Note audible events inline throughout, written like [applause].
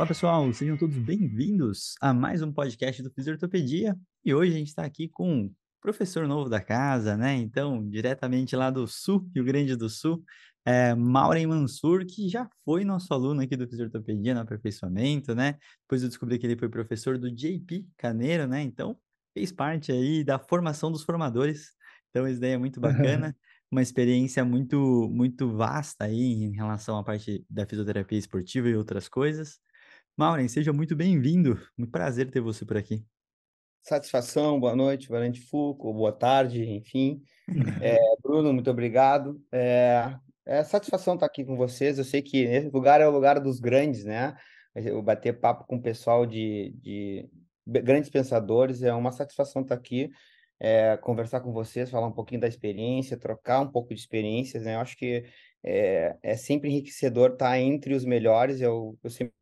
Fala pessoal, sejam todos bem-vindos a mais um podcast do Fisiortopedia. E hoje a gente está aqui com um professor novo da casa, né? Então, diretamente lá do Sul, Rio Grande do Sul, é, Maureen Mansur, que já foi nosso aluno aqui do Fisiortopedia no aperfeiçoamento, né? Depois eu descobri que ele foi professor do JP Caneiro, né? Então, fez parte aí da formação dos formadores. Então, isso daí é muito bacana. [laughs] Uma experiência muito, muito vasta aí em relação à parte da fisioterapia esportiva e outras coisas. Maureen, seja muito bem-vindo. Muito prazer ter você por aqui. Satisfação, boa noite, Valente Foucault, boa tarde, enfim. [laughs] É, Bruno, muito obrigado. É, é satisfação estar aqui com vocês. Eu sei que esse lugar é o lugar dos grandes, né? Eu bater papo com o pessoal de, de grandes pensadores é uma satisfação estar aqui, é, conversar com vocês, falar um pouquinho da experiência, trocar um pouco de experiências, né? Eu acho que é, é sempre enriquecedor estar entre os melhores. Eu, eu sempre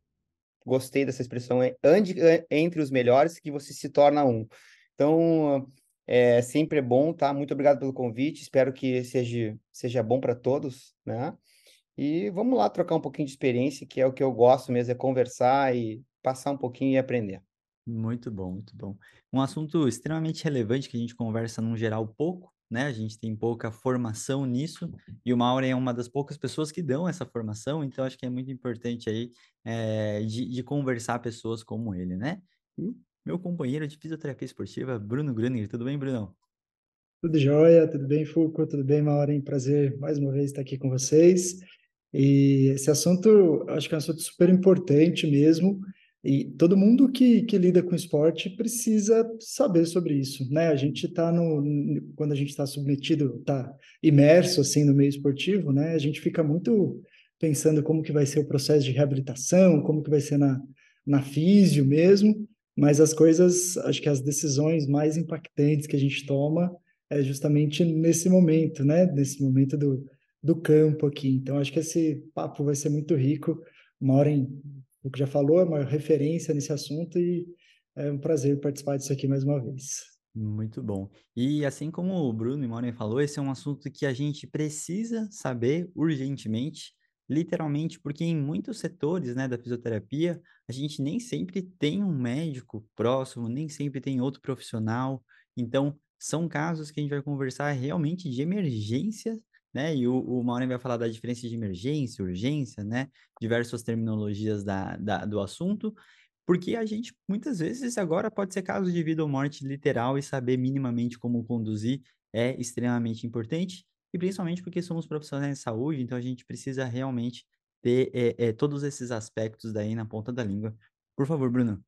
gostei dessa expressão, é ande entre os melhores que você se torna um. Então, é sempre é bom, tá? Muito obrigado pelo convite. Espero que seja, seja bom para todos, né? E vamos lá trocar um pouquinho de experiência, que é o que eu gosto mesmo, é conversar e passar um pouquinho e aprender. Muito bom, muito bom. Um assunto extremamente relevante que a gente conversa num geral pouco, né? A gente tem pouca formação nisso e o Maureen é uma das poucas pessoas que dão essa formação, então acho que é muito importante aí é, de, de, conversar pessoas como ele, né? E meu companheiro de fisioterapia esportiva, Bruno Gruninger. Tudo bem, Brunão? Tudo jóia, tudo bem, Fulco? Tudo bem, Maureen? Prazer mais uma vez estar aqui com vocês. E esse assunto, acho que é um assunto super importante mesmo, e todo mundo que, que lida com esporte precisa saber sobre isso, né? A gente está no... Quando a gente está submetido, está imerso, assim, no meio esportivo, né? A gente fica muito pensando como que vai ser o processo de reabilitação, como que vai ser na, na físio mesmo, mas as coisas, acho que as decisões mais impactantes que a gente toma é justamente nesse momento, né? Nesse momento do, do campo aqui. Então, acho que esse papo vai ser muito rico. Maureen, o que já falou, é uma referência nesse assunto e é um prazer participar disso aqui mais uma vez. Muito bom. E assim como o Bruno e Maureen falou, esse é um assunto que a gente precisa saber urgentemente, literalmente, porque em muitos setores né, da fisioterapia, a gente nem sempre tem um médico próximo, nem sempre tem outro profissional. Então, são casos que a gente vai conversar realmente de emergência, né? E o, o Maureen vai falar da diferença de emergência, urgência, né? Diversas terminologias da, da, do assunto, porque a gente, muitas vezes, agora pode ser caso de vida ou morte literal e saber minimamente como conduzir é extremamente importante e principalmente porque somos profissionais de saúde, então a gente precisa realmente ter é, é, todos esses aspectos daí na ponta da língua. Por favor, Bruno.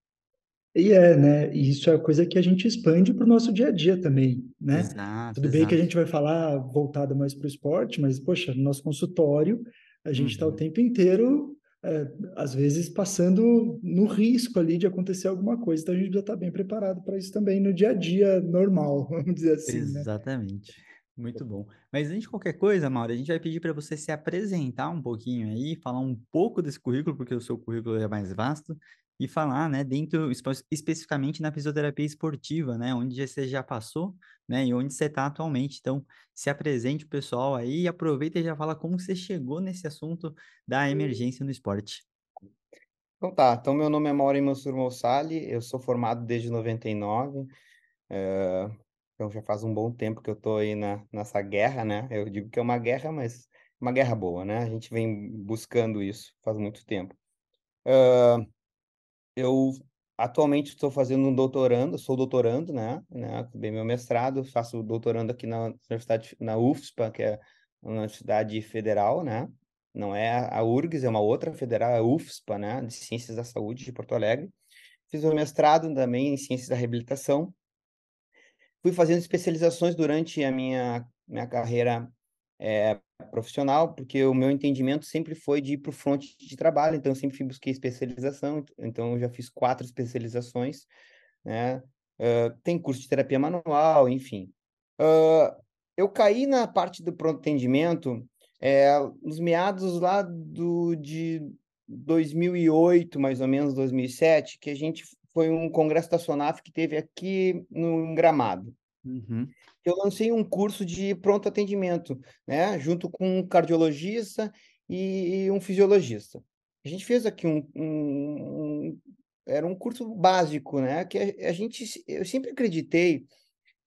E é, né? E isso é coisa que a gente expande para o nosso dia a dia também, né? Exato, Tudo bem exato. que a gente vai falar voltado mais para o esporte, mas, poxa, no nosso consultório, a gente está uhum. o tempo inteiro, é, às vezes, passando no risco ali de acontecer alguma coisa. Então, a gente já está bem preparado para isso também no dia a dia normal, [laughs] vamos dizer assim, né? Exatamente. Né? Muito bom. Mas antes de qualquer coisa, Mauro, a gente vai pedir para você se apresentar um pouquinho aí, falar um pouco desse currículo, porque o seu currículo é mais vasto, e falar, né, dentro, especificamente na fisioterapia esportiva, né, onde você já passou, né, e onde você está atualmente. Então, se apresente o pessoal aí e aproveita e já fala como você chegou nesse assunto da emergência no esporte. Então tá, então meu nome é Maureen Mansur Mossali, eu sou formado desde 99, é, então já faz um bom tempo que eu estou aí na, nessa guerra, né? Eu digo que é uma guerra, mas uma guerra boa, né? A gente vem buscando isso faz muito tempo. Uh, eu atualmente estou fazendo um doutorando, sou doutorando, né? né? Meu mestrado, faço doutorando aqui na Universidade, na UFSPA, que é uma universidade federal, né? Não é a URGS, é uma outra federal, é a UFSPA, né? De Ciências da Saúde de Porto Alegre. Fiz o mestrado também em Ciências da Reabilitação fui fazendo especializações durante a minha, minha carreira é, profissional, porque o meu entendimento sempre foi de ir para o front de trabalho, então eu sempre busquei especialização, então eu já fiz quatro especializações, né? Uh, tem curso de terapia manual, enfim. Uh, eu caí na parte do pronto atendimento é, nos meados lá do, de 2008, mais ou menos, 2007, que a gente foi um congresso da Sonaf que teve aqui no Gramado. Uhum. Eu lancei um curso de pronto atendimento, né, junto com um cardiologista e um fisiologista. A gente fez aqui um, um, um era um curso básico, né, que a, a gente eu sempre acreditei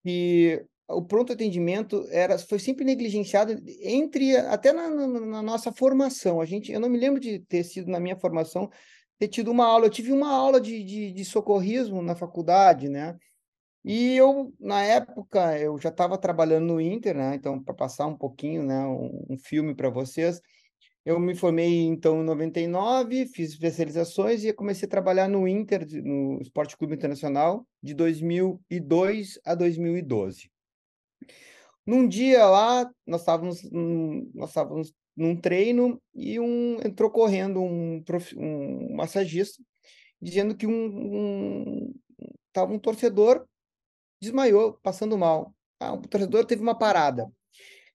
que o pronto atendimento era foi sempre negligenciado entre até na, na, nossa formação. A gente, eu não me lembro de ter sido na minha formação ter tido uma aula. Eu tive uma aula de, de, de socorrismo na faculdade, né? E eu na época eu já estava trabalhando no Inter, né? Então para passar um pouquinho, né, um, um filme para vocês. Eu me formei então em 99, fiz especializações e comecei a trabalhar no Inter, no Esporte Clube Internacional, de 2002 a 2012. Num dia lá, nós estávamos, nós estávamos num treino e um entrou correndo um, um massagista dizendo que um, um tava um torcedor desmaiou, passando mal. Ah, o torcedor teve uma parada.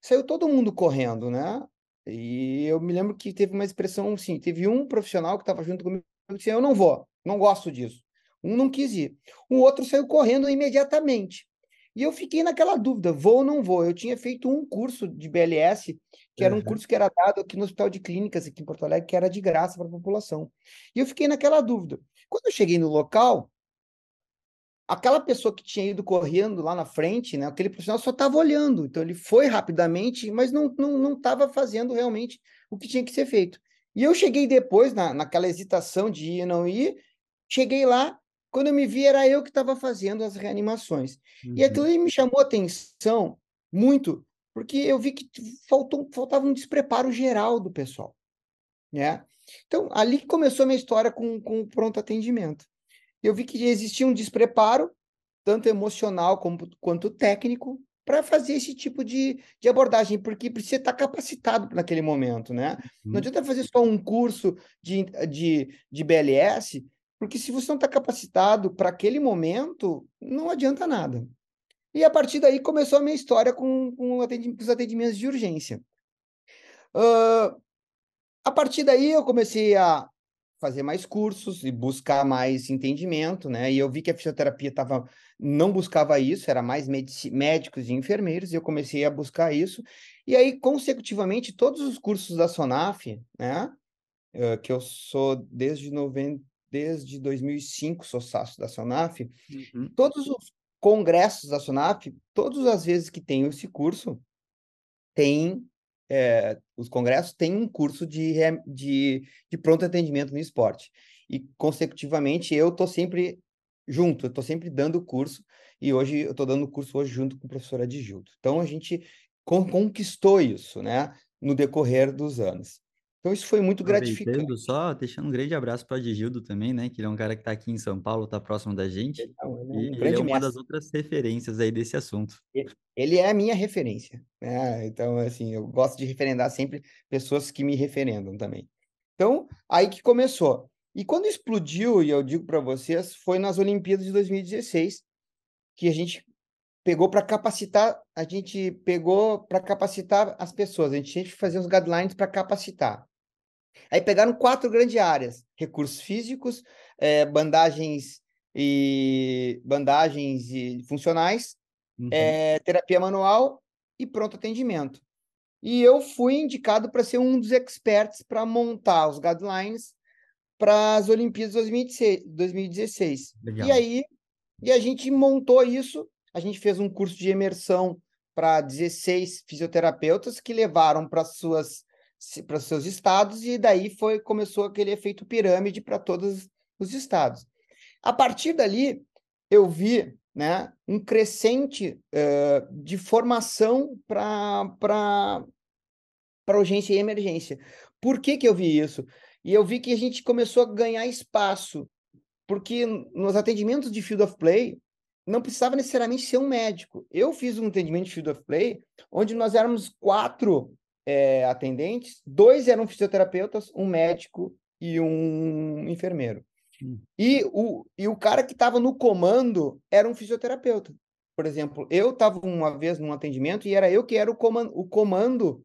Saiu todo mundo correndo, né? E eu me lembro que teve uma expressão assim, teve um profissional que estava junto comigo que disse, eu não vou, não gosto disso. Um não quis ir. O outro saiu correndo imediatamente. E eu fiquei naquela dúvida, vou ou não vou? Eu tinha feito um curso de BLS, que era um curso que era dado aqui no Hospital de Clínicas, aqui em Porto Alegre, que era de graça para a população. E eu fiquei naquela dúvida. Quando eu cheguei no local, aquela pessoa que tinha ido correndo lá na frente, né, aquele profissional só estava olhando. Então ele foi rapidamente, mas não estava não, não fazendo realmente o que tinha que ser feito. E eu cheguei depois, na, naquela hesitação de ir ou não ir, cheguei lá, quando eu me vi, era eu que estava fazendo as reanimações. Uhum. E aquilo me chamou a atenção muito, porque eu vi que faltou, faltava um despreparo geral do pessoal. Né? Então, ali que começou a minha história com, com o pronto atendimento. Eu vi que existia um despreparo, tanto emocional como, quanto técnico, para fazer esse tipo de, de abordagem, porque precisa estar capacitado naquele momento, né? Uhum. Não adianta fazer só um curso de, de, de BLS porque se você não está capacitado para aquele momento, não adianta nada. E a partir daí começou a minha história com, com os atendimentos de urgência. Uh, a partir daí eu comecei a fazer mais cursos e buscar mais entendimento, né? E eu vi que a fisioterapia tava, não buscava isso, era mais médicos e enfermeiros, e eu comecei a buscar isso. E aí, consecutivamente, todos os cursos da SONAF, né? Uh, que eu sou desde 90, desde 2005 sou sócio da SONAF, uhum. todos os congressos da SONAF, todas as vezes que tem esse curso, tem é, os congressos têm um curso de, de, de pronto atendimento no esporte. E, consecutivamente, eu estou sempre junto, eu estou sempre dando curso, e hoje eu estou dando curso hoje junto com o professor Adjildo. Então, a gente conquistou isso, né, no decorrer dos anos. Então isso foi muito gratificante. Só deixando um grande abraço para o Adgildo também, né? Que ele é um cara que está aqui em São Paulo, está próximo da gente. Ele, não, ele é, um e ele é uma das outras referências aí desse assunto. Ele é a minha referência. Né? Então, assim, eu gosto de referendar sempre pessoas que me referendam também. Então, aí que começou. E quando explodiu, e eu digo para vocês, foi nas Olimpíadas de 2016 que a gente pegou para capacitar, a gente pegou para capacitar as pessoas, a gente tinha que fazer os guidelines para capacitar. Aí pegaram quatro grandes áreas: recursos físicos, é, bandagens e bandagens e funcionais, uhum. é, terapia manual e pronto atendimento. E eu fui indicado para ser um dos experts para montar os guidelines para as Olimpíadas 2016. 2016. E aí, e a gente montou isso, a gente fez um curso de imersão para 16 fisioterapeutas que levaram para suas para seus estados e daí foi começou aquele efeito pirâmide para todos os estados. A partir dali eu vi né, um crescente uh, de formação para para urgência e emergência. Por que, que eu vi isso? E eu vi que a gente começou a ganhar espaço, porque nos atendimentos de field of play não precisava necessariamente ser um médico. Eu fiz um atendimento de field of play onde nós éramos quatro é, atendentes, dois eram fisioterapeutas, um médico e um enfermeiro. Hum. E, o, e o cara que estava no comando era um fisioterapeuta. Por exemplo, eu estava uma vez num atendimento e era eu que era o comando, o comando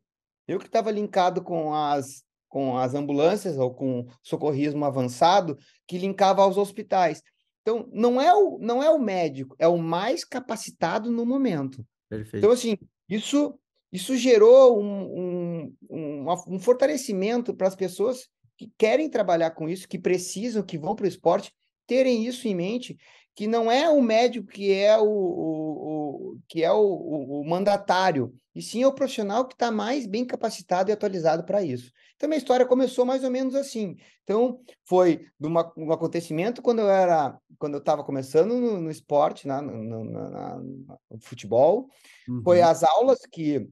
eu que estava linkado com as, com as ambulâncias ou com socorrismo avançado, que linkava aos hospitais. Então, não é o, não é o médico, é o mais capacitado no momento. Perfeito. Então, assim, isso, isso gerou um, um, um, fortalecimento para as pessoas que querem trabalhar com isso, que precisam, que vão para o esporte, terem isso em mente, que não é o médico que é o, o, o que é o, o, mandatário, e sim é o profissional que está mais bem capacitado e atualizado para isso. Então, minha história começou mais ou menos assim. Então, foi uma, um acontecimento quando eu era, quando eu estava começando no, no esporte, na, no, no futebol, uhum. foi as aulas que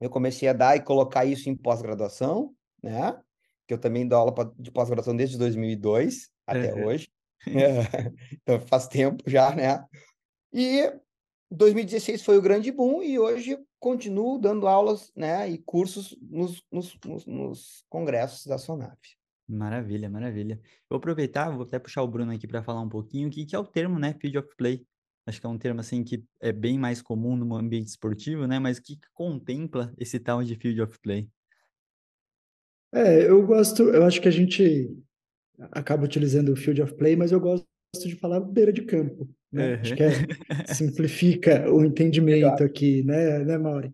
eu comecei a dar e colocar isso em pós-graduação, né? Que eu também dou aula de pós-graduação desde 2002 até uhum. hoje. [laughs] então faz tempo já, né? E 2016 foi o grande boom e hoje continuo dando aulas né, e cursos nos, nos, nos, nos congressos da Sonaf. Maravilha, maravilha. Vou aproveitar, vou até puxar o Bruno aqui para falar um pouquinho o que, que é o termo, né, Field of Play. Acho que é um termo assim que é bem mais comum no ambiente esportivo, né? Mas o que, que contempla esse tal de Field of Play? É, eu gosto, eu acho que a gente acaba utilizando o Field of Play, mas eu gosto de falar beira de campo. Né? Uhum. Acho que é, [laughs] simplifica o entendimento aqui, né, né, Mauri?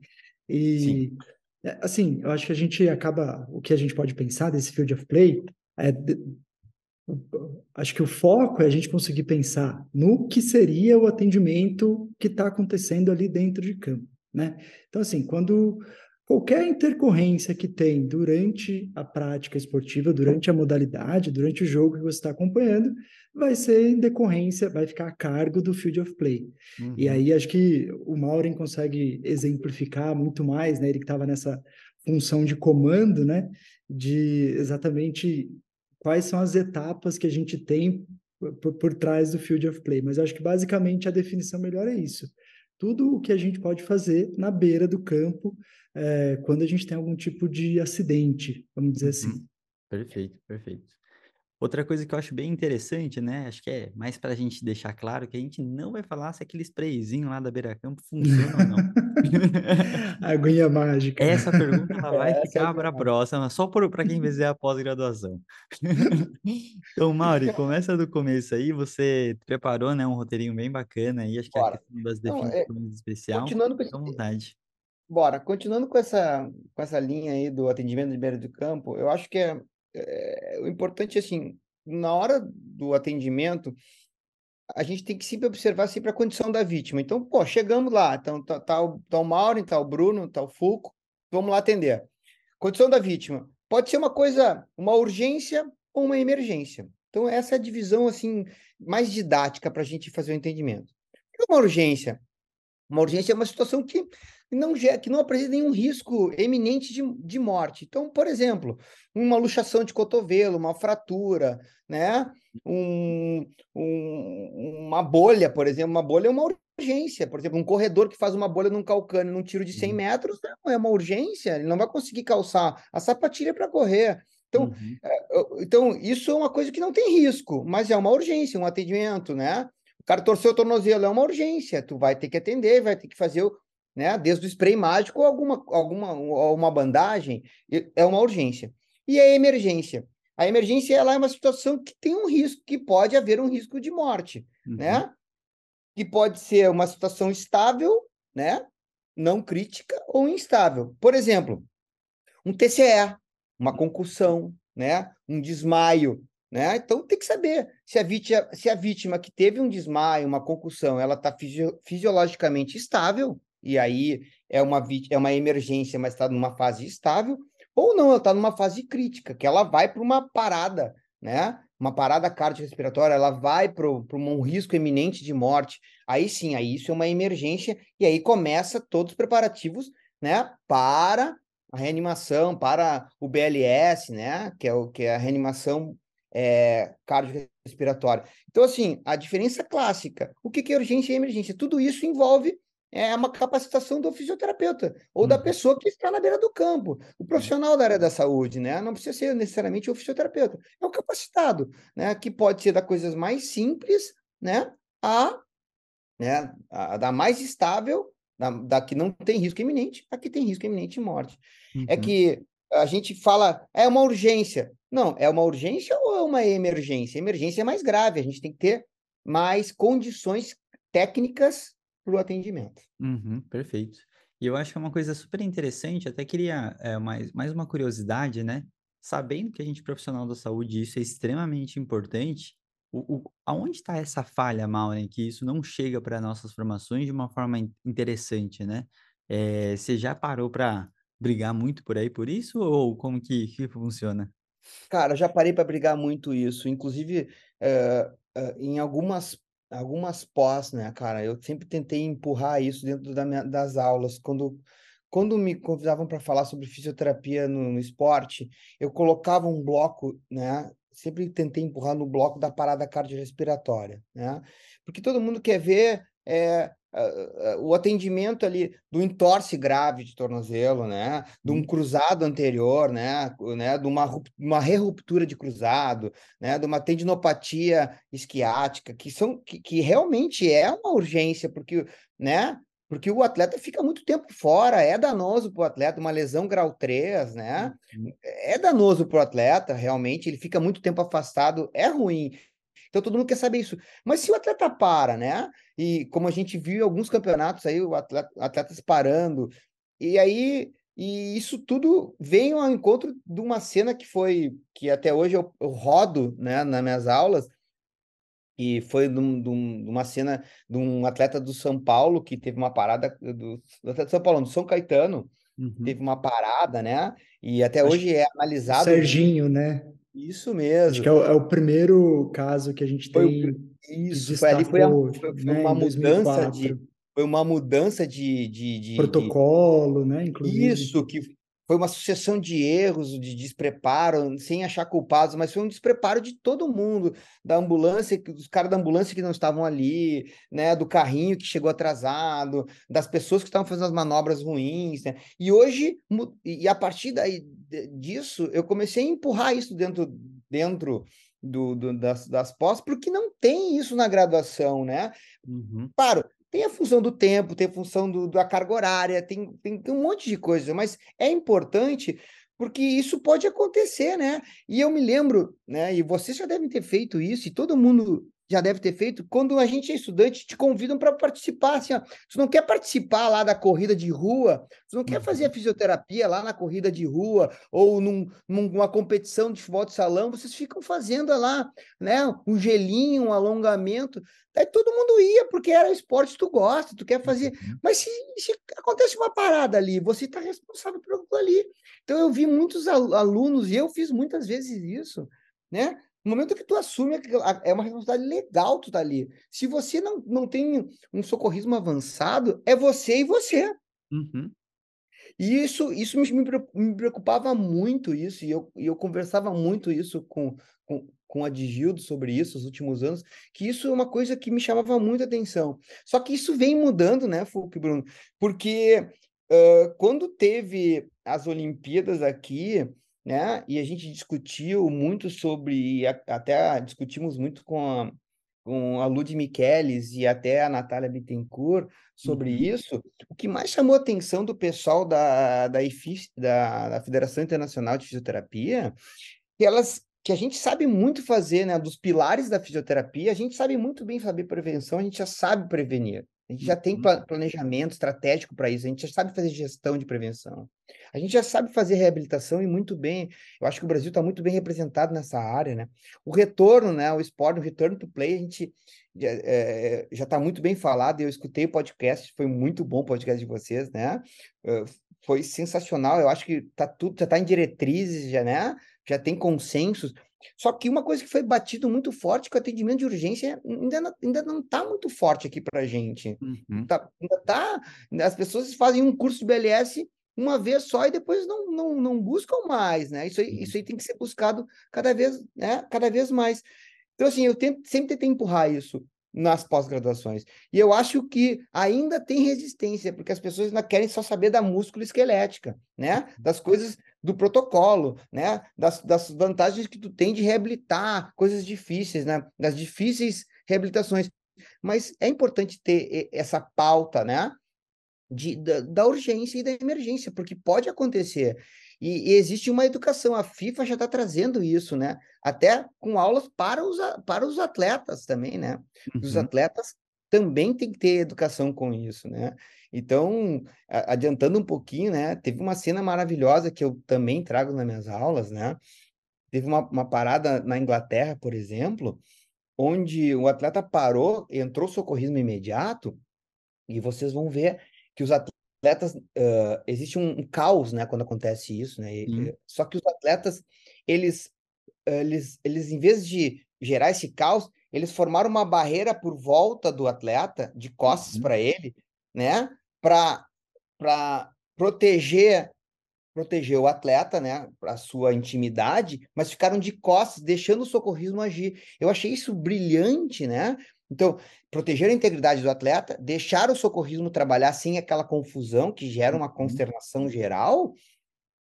E, Sim. É, assim, eu acho que a gente acaba, o que a gente pode pensar desse Field of Play é acho que o foco é a gente conseguir pensar no que seria o atendimento que está acontecendo ali dentro de campo, né? Então, assim, quando qualquer intercorrência que tem durante a prática esportiva, durante a modalidade, durante o jogo que você está acompanhando, vai ser em decorrência, vai ficar a cargo do field of play. Uhum. E aí acho que o Maureen consegue exemplificar muito mais, né? Ele que estava nessa função de comando, né? De exatamente quais são as etapas que a gente tem por, por trás do field of play. Mas acho que basicamente a definição melhor é isso. Tudo o que a gente pode fazer na beira do campo é, quando a gente tem algum tipo de acidente, vamos dizer assim. Uhum. Perfeito, perfeito. Outra coisa que eu acho bem interessante, né? Acho que é mais para a gente deixar claro que a gente não vai falar se aquele sprayzinho lá da Beira Campo funciona ou não. [laughs] Aguinha mágica. Essa pergunta ela vai Essa ficar é para a próxima, só para quem fizer a pós-graduação. [laughs] então, Mauri, começa do começo aí. Você preparou né, um roteirinho bem bacana aí, acho que Bora. é a questão das definições então, é... especial. Continuando com esse... vontade. Bora, continuando com essa, com essa linha aí do atendimento de beira de campo, eu acho que é, é, o importante, assim, na hora do atendimento, a gente tem que sempre observar sempre a condição da vítima. Então, pô, chegamos lá, então tá, tá, o, tá o tá o Bruno, tá o Fulco, vamos lá atender. Condição da vítima. Pode ser uma coisa, uma urgência ou uma emergência. Então, essa é a divisão, assim, mais didática para a gente fazer o entendimento. Que é uma urgência? Uma urgência é uma situação que não, que não apresenta nenhum risco eminente de, de morte. Então, por exemplo, uma luxação de cotovelo, uma fratura, né? Um, um, uma bolha, por exemplo, uma bolha é uma urgência. Por exemplo, um corredor que faz uma bolha num calcânio num tiro de 100 uhum. metros não é uma urgência, ele não vai conseguir calçar a sapatilha para correr. Então, uhum. É, então, isso é uma coisa que não tem risco, mas é uma urgência, um atendimento, né? O cara torceu o tornozelo, é uma urgência, tu vai ter que atender, vai ter que fazer o, né? Desde o spray mágico, alguma, alguma uma bandagem, é uma urgência. E a emergência? A emergência ela é uma situação que tem um risco, que pode haver um risco de morte, uhum. né? Que pode ser uma situação estável, né? Não crítica ou instável. Por exemplo, um TCE, uma concussão, né? Um desmaio, né? Então tem que saber se a vítima, se a vítima que teve um desmaio, uma concussão, ela está fisio, fisiologicamente estável, e aí é uma, é uma emergência, mas está numa fase estável, ou não, ela está numa fase crítica, que ela vai para uma parada, né? Uma parada cardiorrespiratória, ela vai para um risco eminente de morte. Aí sim, aí isso é uma emergência, e aí começa todos os preparativos, né? Para a reanimação, para o BLS, né? Que é, o, que é a reanimação é, cardiorrespiratória. Então, assim, a diferença clássica, o que, que é urgência e emergência? Tudo isso envolve é uma capacitação do fisioterapeuta ou da Uhum. pessoa que está na beira do campo, o profissional da área da saúde, né? Não precisa ser necessariamente o fisioterapeuta, é o capacitado, né? Que pode ser da coisas mais simples, né? A, né? A, da mais estável, da, da que não tem risco iminente, a que tem risco iminente de morte. É Uhum. que a gente fala, é uma urgência. Não, é uma urgência ou é uma emergência? Emergência é mais grave, a gente tem que ter mais condições técnicas para o atendimento. Uhum, perfeito. E eu acho que é uma coisa super interessante, até queria é, mais, mais uma curiosidade, né? Sabendo que a gente é profissional da saúde, isso é extremamente importante, o, o, aonde está essa falha, Maureen, que isso não chega para nossas formações de uma forma in- interessante, né? É, você já parou para brigar muito por aí por isso, ou como que, que funciona? Cara, já parei para brigar muito isso, inclusive eh, eh, em algumas algumas pós, né, cara? Eu sempre tentei empurrar isso dentro da minha- das aulas. Quando quando me convidavam para falar sobre fisioterapia no, no esporte, eu colocava um bloco, né? Sempre tentei empurrar no bloco da parada cardiorrespiratória, né? Porque todo mundo quer ver eh, ah, ah, o atendimento ali do entorse grave de tornozelo, né? De um Hum, cruzado anterior, né? né? De uma, uma reruptura de cruzado, né? De uma tendinopatia isquiática, que são que, que realmente é uma urgência, porque, né? Porque o atleta fica muito tempo fora, é danoso para o atleta, uma lesão grau 3, né? uhum, É danoso para o atleta, realmente, ele fica muito tempo afastado, é ruim. Então todo mundo quer saber isso. Mas se o atleta para, né? E como a gente viu em alguns campeonatos aí, o atleta, atletas parando, e aí e isso tudo vem ao encontro de uma cena que foi que até hoje eu, eu rodo, né, nas minhas aulas, e foi de, um- de um- de uma cena de um atleta do São Paulo que teve uma parada do, do atleta do São Paulo, do São Caetano, uhum. teve uma parada, né? E até Acho hoje é analisado Serginho, né? Isso Acho mesmo. que é o, é o primeiro caso que a gente Foi o tem que isso, foi ali foi, a, foi, foi né, uma mudança de 2004. foi uma mudança de, de, de, de- Protocolo, né? Inclusive. isso que foi uma sucessão de erros, de despreparo, sem achar culpados, mas foi um despreparo de todo mundo, da ambulância, dos caras da ambulância que não estavam ali, né, do carrinho que chegou atrasado, das pessoas que estavam fazendo as manobras ruins, né? E hoje, e a partir daí de- disso, eu comecei a empurrar isso dentro dentro do, do- das, das pós, porque não tem isso na graduação, né? Uhum. Claro, tem a função do tempo, tem a função do, da carga horária, tem, tem, tem um monte de coisa, mas é importante porque isso pode acontecer, né? E eu me lembro, né? E vocês já devem ter feito isso, e todo mundo já deve ter feito, quando a gente é estudante, te convidam para participar, assim, ó, você não quer participar lá da corrida de rua, você não quer fazer a fisioterapia lá na corrida de rua, ou num, numa competição de futebol de salão, vocês ficam fazendo lá, né, um gelinho, um alongamento, Daí todo mundo ia, porque era esporte que tu gosta, tu quer fazer. Uhum. Mas se, se acontece uma parada ali, você está responsável por aquilo ali. Então eu vi muitos al- alunos, e eu fiz muitas vezes isso, né? No momento que tu assume, é uma responsabilidade legal tu tá ali. Se você não, não tem um socorrismo avançado, é você e você. Uhum. E isso, isso me, me pre- me preocupava muito, isso, e eu, e eu conversava muito isso com, com, com a Digildo sobre isso nos últimos anos, que isso é uma coisa que me chamava muita atenção. Só que isso vem mudando, né, Fulk Bruno? Porque ah, quando teve as Olimpíadas aqui, né, e a gente discutiu muito sobre, até discutimos muito com a, com a Lud Michelis e até a Natália Bittencourt sobre Uhum. isso, o que mais chamou a atenção do pessoal da, da, da, da Federação Internacional de Fisioterapia, que elas que a gente sabe muito fazer, né, dos pilares da fisioterapia, a gente sabe muito bem fazer prevenção, a gente já sabe prevenir. A gente já tem Uhum. pla- planejamento estratégico para isso, a gente já sabe fazer gestão de prevenção. A gente já sabe fazer reabilitação e muito bem. Eu acho que o Brasil está muito bem representado nessa área, né? O retorno, né, o esporte, o return to play, a gente já é, já está muito bem falado. Eu escutei o podcast, foi muito bom o podcast de vocês, né? Foi sensacional. Eu acho que tá tudo já está em diretrizes, já, né? Já tem consensos. Só que uma coisa que foi batido muito forte, que o atendimento de urgência ainda não, ainda não está muito forte aqui para a gente. Uhum. Tá, ainda tá, as pessoas fazem um curso de BLS uma vez só e depois não, não, não buscam mais, né? Isso aí, isso aí tem que ser buscado cada vez, né? Cada vez mais. Então, assim, eu tento, sempre tentei empurrar isso. nas pós-graduações. E eu acho que ainda tem resistência, porque as pessoas ainda querem só saber da músculo esquelética, né? Das coisas do protocolo, né? Das, das vantagens que tu tem de reabilitar coisas difíceis, né? Das difíceis reabilitações. Mas é importante ter essa pauta, né? De, da, da urgência e da emergência, porque pode acontecer. E, e, existe uma educação, a FIFA já está trazendo isso, né? Até com aulas para os, para os atletas também, né? Uhum. Os atletas também têm que ter educação com isso, né? Então, adiantando um pouquinho, né? Teve uma cena maravilhosa que eu também trago nas minhas aulas, né? Teve uma, uma parada na Inglaterra, por exemplo, onde o atleta parou, entrou socorrismo imediato, e vocês vão ver que os atletas uh, existe um, um, caos, né, quando acontece isso, né? E, só que os atletas, eles, eles, eles, em vez de gerar esse caos, eles formaram uma barreira por volta do atleta, de costas uhum. para ele, né? Para proteger proteger o atleta, né, para sua intimidade, mas ficaram de costas, deixando o socorrismo agir. Eu achei isso brilhante, né? Então, proteger a integridade do atleta, deixar o socorrismo trabalhar sem aquela confusão que gera uma uhum. consternação geral.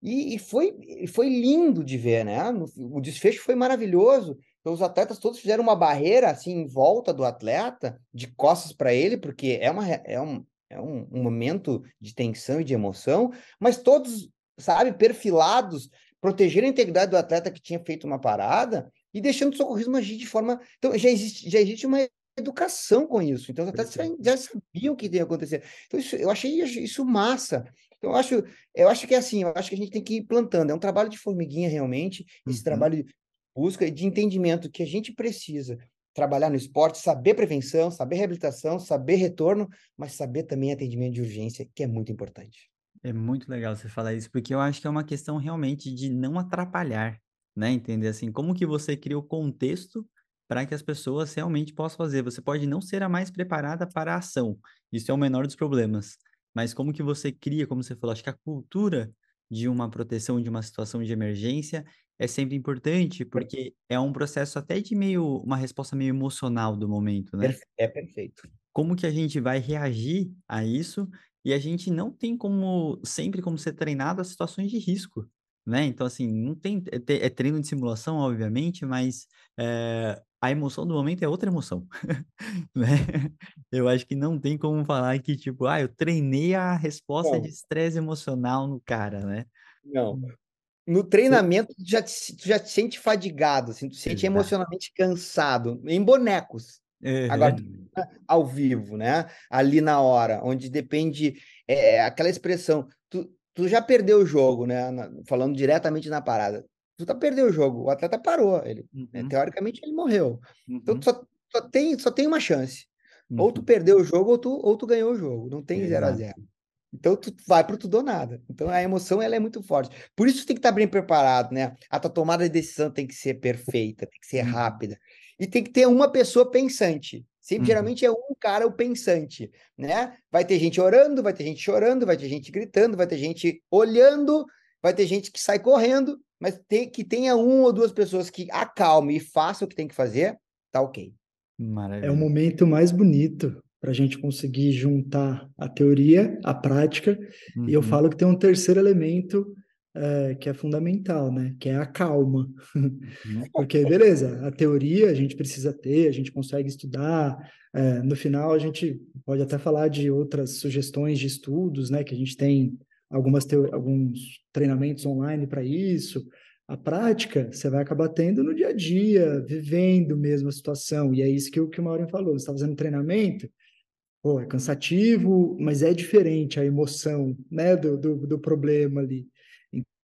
E, e foi, foi lindo de ver, né? No, o desfecho foi maravilhoso. Então, os atletas todos fizeram uma barreira assim em volta do atleta, de costas para ele, porque é, uma, é, um, é um, um momento de tensão e de emoção, mas todos, sabe, perfilados, proteger a integridade do atleta que tinha feito uma parada e deixando o socorrismo agir de forma. Então, já existe, já existe uma educação com isso. Então, até já, já sabiam o que ia acontecer. Então, isso, eu achei isso massa. Então, eu acho, eu acho que é assim, eu acho que a gente tem que ir plantando. É um trabalho de formiguinha, realmente, esse uhum. trabalho de busca de entendimento que a gente precisa trabalhar no esporte, saber prevenção, saber reabilitação, saber retorno, mas saber também atendimento de urgência, que é muito importante. É muito legal você falar isso, porque eu acho que é uma questão realmente de não atrapalhar, né? Entender assim, como que você cria o contexto para que as pessoas realmente possam fazer. Você pode não ser a mais preparada para a ação, isso é o menor dos problemas. Mas como que você cria, como você falou, acho que a cultura de uma proteção de uma situação de emergência é sempre importante, porque é um processo até de meio, uma resposta meio emocional do momento, né? É perfeito. Como que a gente vai reagir a isso e a gente não tem como, sempre como ser treinado a situações de risco, né? Então, assim, não tem, é, é treino de simulação, obviamente, mas é, a emoção do momento é outra emoção, [laughs] né? Eu acho que não tem como falar que, tipo, ah, eu treinei a resposta de estresse emocional no cara, né? Não. No treinamento, tu já, te, tu já te sente fadigado, assim, tu sente Exato. emocionalmente cansado, em bonecos. Uhum. Agora, ao vivo, né? Ali na hora, onde depende é, aquela expressão. Tu, tu já perdeu o jogo, né? Na, falando diretamente na parada tu tá perdeu o jogo, o atleta parou, ele, né, uhum. né, teoricamente ele morreu. Uhum. Então só, só, tem, só tem uma chance. Ou tu uhum. perdeu o jogo ou tu, ou tu ganhou o jogo, não tem 0 a 0 Então tu vai pro tudo ou nada. Então a emoção ela é muito forte. Por isso tu tem que estar tá bem preparado, né? A tua tomada de decisão tem que ser perfeita, tem que ser uhum. rápida. E tem que ter uma pessoa pensante. Sempre, uhum. geralmente é um cara o pensante, né? Vai ter gente orando, vai ter gente chorando, vai ter gente gritando, vai ter gente olhando, vai ter gente que sai correndo, mas tem, que tenha uma ou duas pessoas que acalme e faça o que tem que fazer, tá ok. Maravilha. É o momento mais bonito para a gente conseguir juntar a teoria, a prática, uhum. e eu uhum. falo que tem um terceiro elemento é, que é fundamental, né? Que é a calma. Uhum. [laughs] Porque, beleza, a teoria a gente precisa ter, a gente consegue estudar, é, no final a gente pode até falar de outras sugestões de estudos, né? Que a gente tem algumas alguns treinamentos online para isso. A prática você vai acabar tendo no dia a dia, vivendo mesmo a situação. E é isso que, o, que o Maureen falou. Você está fazendo treinamento, pô, é cansativo, mas é diferente a emoção né, do, do, do problema ali.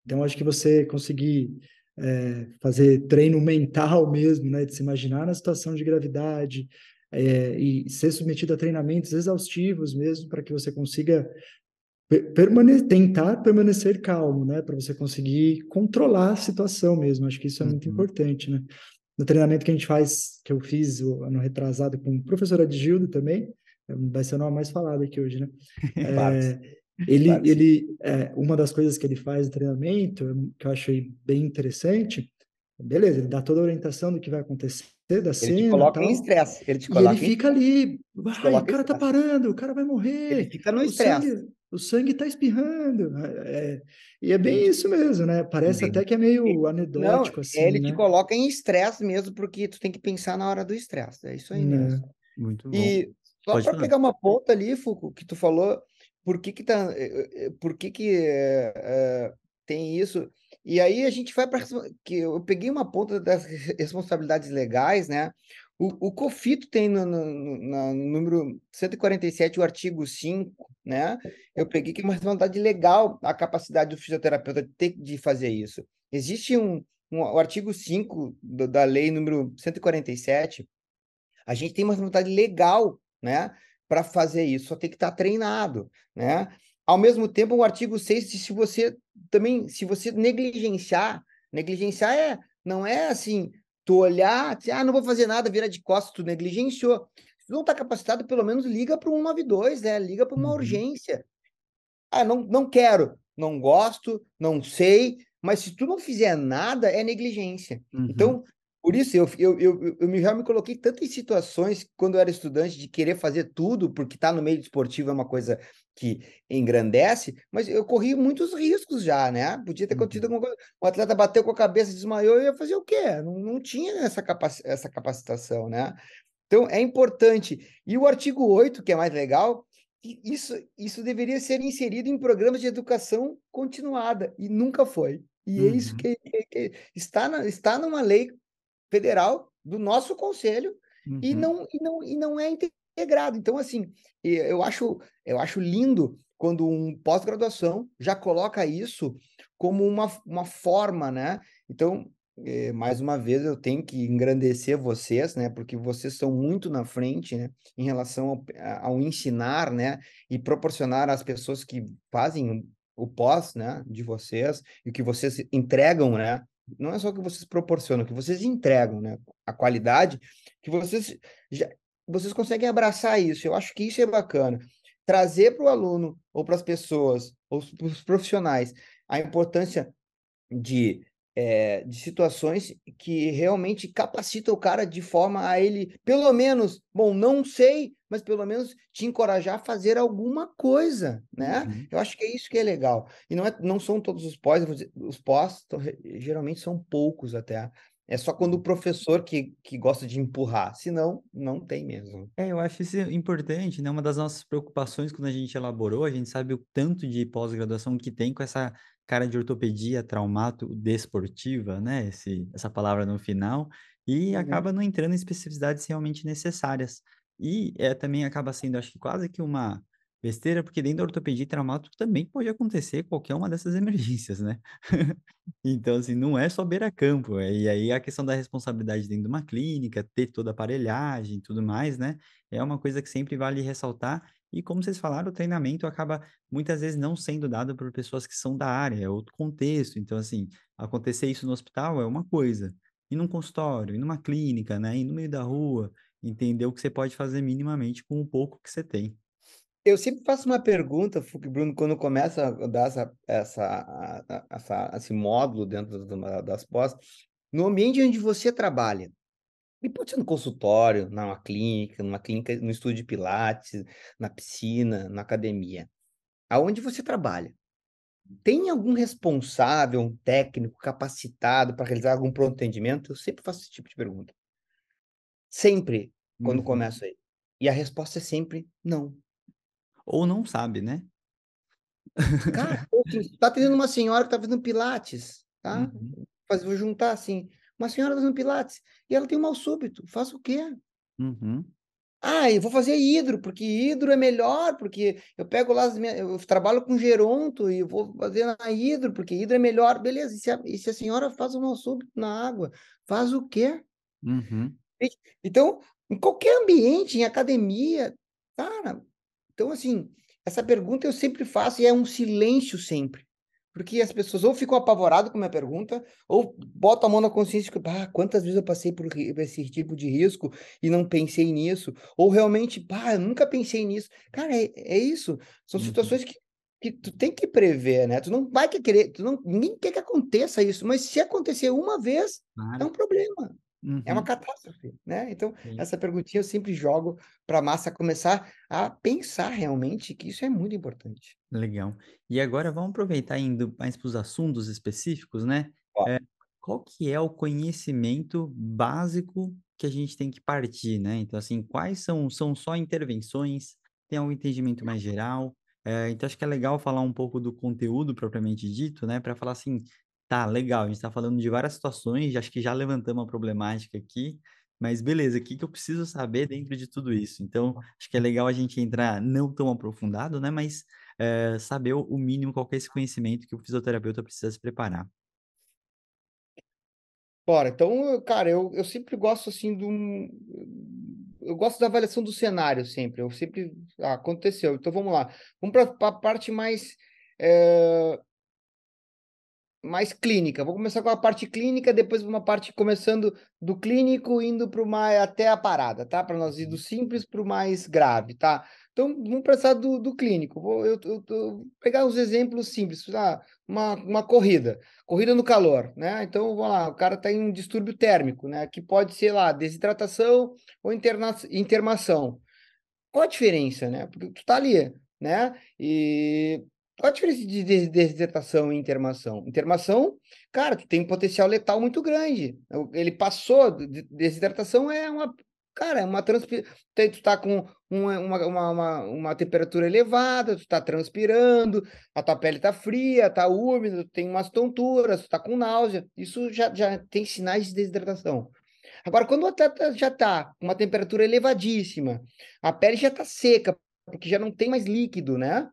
Então, acho que você conseguir é, fazer treino mental mesmo, né, de se imaginar na situação de gravidade, é, e ser submetido a treinamentos exaustivos mesmo, para que você consiga permane tentar permanecer calmo, né, para você conseguir controlar a situação mesmo. Acho que isso é muito uhum. importante, né? No treinamento que a gente faz, que eu fiz ano retrasado com o professor Adgildo também, vai ser o nome mais falado aqui hoje, né? [laughs] É, ele, ele é, uma das coisas que ele faz no treinamento, que eu achei bem interessante, beleza, ele dá toda a orientação do que vai acontecer, da Ele cena te e coloca em tal. estresse. Ele te E coloca ele em fica ali, ai, coloca o em cara tá parando, o cara vai Ele morrer, fica no estresse. o sangue tá espirrando. É, e é bem isso mesmo, né? Parece Entendi. até que é meio Não, anedótico assim, ele te né? coloca em estresse mesmo, porque tu tem que pensar na hora do estresse. É isso aí Né? mesmo. Muito bom. E só para pegar uma ponta ali, Fuco, que tu falou, por que que tá, eh, eh, por que que eh, eh, tem isso? E aí a gente vai para que eu peguei uma ponta das re- [laughs] responsabilidades legais, né? O, o COFITO tem no, no, no- número 147, o artigo 5, né? Eu peguei que é uma responsabilidade legal a capacidade do fisioterapeuta de ter de fazer isso. Existe um, um o artigo 5 do- da lei número 147, a gente tem uma vontade legal, né, para fazer isso, só tem que estar treinado, né? Ao mesmo tempo, o artigo 6 diz se você também, se você negligenciar, negligenciar é, não é assim, tu olhar, dizer, ah, não vou fazer nada, vira de costas, tu negligenciou. Se tu não está capacitado, pelo menos liga para o 192, né? Liga para uma Uhum. urgência. Ah, não, não quero, não gosto, não sei, mas se tu não fizer nada, é negligência. Uhum. Então, por isso, eu, eu, eu, eu já me coloquei tanto em situações, quando eu era estudante, de querer fazer tudo, porque estar no meio esportivo é uma coisa que engrandece, mas eu corri muitos riscos já, né? Podia ter acontecido Uhum. alguma coisa. O atleta bateu com a cabeça, desmaiou, eu ia fazer o quê? Não, não tinha essa, capaci essa capacitação, né? Então, é importante. E o artigo 8, que é mais legal, isso, isso deveria ser inserido em programas de educação continuada, e nunca foi. E é isso Uhum. que, que- que está, na, está numa lei federal do nosso conselho e Uhum. não, e não, e não é integrado. Então, assim, e eu acho, eu acho lindo quando um pós-graduação já coloca isso como uma, uma forma, né? Então, eh, mais uma vez, eu tenho que engrandecer vocês, né? Porque vocês estão muito na frente, né? Em relação ao, ao ensinar, né? E proporcionar às pessoas que fazem o pós, né? De vocês e o que vocês entregam, né? Não é só que vocês proporcionam, que vocês entregam, né? A qualidade que vocês já, vocês conseguem abraçar isso. Eu acho que isso é bacana. Trazer para o aluno ou para as pessoas ou para os profissionais a importância de, eh, de situações que realmente capacitam o cara de forma a ele, pelo menos, bom, não sei, mas pelo menos te encorajar a fazer alguma coisa, né? Uhum. Eu acho que é isso que é legal. E não, é, não são todos os pós, os pós geralmente são poucos até. É só quando o professor que, que gosta de empurrar, senão não tem mesmo. É, eu acho isso importante, né? Uma das nossas preocupações quando a gente elaborou, a gente sabe o tanto de pós-graduação que tem com essa cara de ortopedia traumato desportiva, né? Esse, essa palavra no final, e Uhum. acaba não entrando em especificidades realmente necessárias. E é, também acaba sendo, acho que quase que uma besteira, porque dentro da ortopedia e traumato também pode acontecer qualquer uma dessas [laughs] emergências, né? Então, assim, não é só beira-campo, é- e aí a questão da responsabilidade dentro de uma clínica, ter toda a aparelhagem e tudo mais, né? É uma coisa que sempre vale ressaltar. E como vocês falaram, o treinamento acaba muitas vezes não sendo dado por pessoas que são da área, é outro contexto. Então, assim, acontecer isso no hospital é uma coisa, e num consultório, e numa clínica, né? E no meio da rua, entender o que você pode fazer minimamente com o pouco que você tem. Eu sempre faço uma pergunta, Bruno, quando começa a dar essa, essa, essa- esse módulo dentro das pós, no ambiente onde você trabalha, e pode ser no consultório, numa clínica, numa clínica, no estúdio de pilates, na piscina, na academia, aonde você trabalha, tem algum responsável, um técnico capacitado para realizar algum pronto atendimento? Eu sempre faço esse tipo de pergunta. Sempre, quando Uhum. começo aí. E a resposta é sempre não. Ou não sabe, né? Cara, assim, tá tendo uma senhora que tá fazendo pilates, tá? Uhum. Vou juntar assim, uma senhora fazendo pilates e ela tem um mal súbito. Faz o quê? Uhum. Ah, eu vou fazer hidro, porque hidro é melhor, porque eu pego lá, as minhas, eu trabalho com geronto e vou fazer na hidro, porque hidro é melhor. Beleza, e se a, e se a senhora faz um mal súbito na água, faz o quê? Uhum. Então, em qualquer ambiente, em academia, cara, então assim, essa pergunta eu sempre faço e é um silêncio sempre. Porque as pessoas ou ficam apavoradas com a minha pergunta, ou botam a mão na consciência de que, ah, quantas vezes eu passei por esse tipo de risco e não pensei nisso, ou realmente, pá, eu nunca pensei nisso. Cara, é, é isso. São Uhum. situações que, que tu tem que prever, né? Tu não vai querer, tu não, ninguém quer que aconteça isso, mas se acontecer uma vez, é Claro. um problema. Uhum. É uma uhum. catástrofe, né? Então, Sim. essa perguntinha eu sempre jogo para a massa começar a pensar realmente que isso é muito importante. Legal. E agora vamos aproveitar indo mais para os assuntos específicos, né? É, qual que é o conhecimento básico que a gente tem que partir, né? Então, assim, quais são, são só intervenções? Tem algum entendimento mais geral? É, então, acho que é legal falar um pouco do conteúdo propriamente dito, né? Para falar assim, tá, legal, a gente está falando de várias situações, acho que já levantamos a problemática aqui, mas beleza, o que, que eu preciso saber dentro de tudo isso? Então, acho que é legal a gente entrar não tão aprofundado, né? Mas é, saber o mínimo qual é esse conhecimento que o fisioterapeuta precisa se preparar. Bora, então, cara, eu, eu sempre gosto assim de um. Eu gosto da avaliação do cenário sempre. Eu sempre. Ah, aconteceu. Então vamos lá. Vamos para a parte mais. É, mais clínica. Vou começar com a parte clínica, depois uma parte começando do clínico, indo para mais até a parada, tá? Para nós ir do simples para o mais grave, tá? Então, vamos pensar do, do clínico. Vou eu, eu, eu, pegar os exemplos simples. Ah, uma, uma corrida, corrida no calor, né? Então, vamos lá, o cara está em um distúrbio térmico, né? Que pode ser lá desidratação ou interna, intermação. Qual a diferença, né? Porque tu tá ali, né? E qual a diferença de desidratação e intermação? Intermação, cara, tu tem um potencial letal muito grande. Ele passou, desidratação é uma Cara, é uma transpiração. Tu tá com uma, uma, uma, uma, temperatura elevada, tu tá transpirando, a tua pele tá fria, tá úmida, tem umas tonturas, tu tá com náusea. Isso já, já tem sinais de desidratação. Agora, quando o atleta já tá com uma temperatura elevadíssima, a pele já tá seca, porque já não tem mais líquido, né?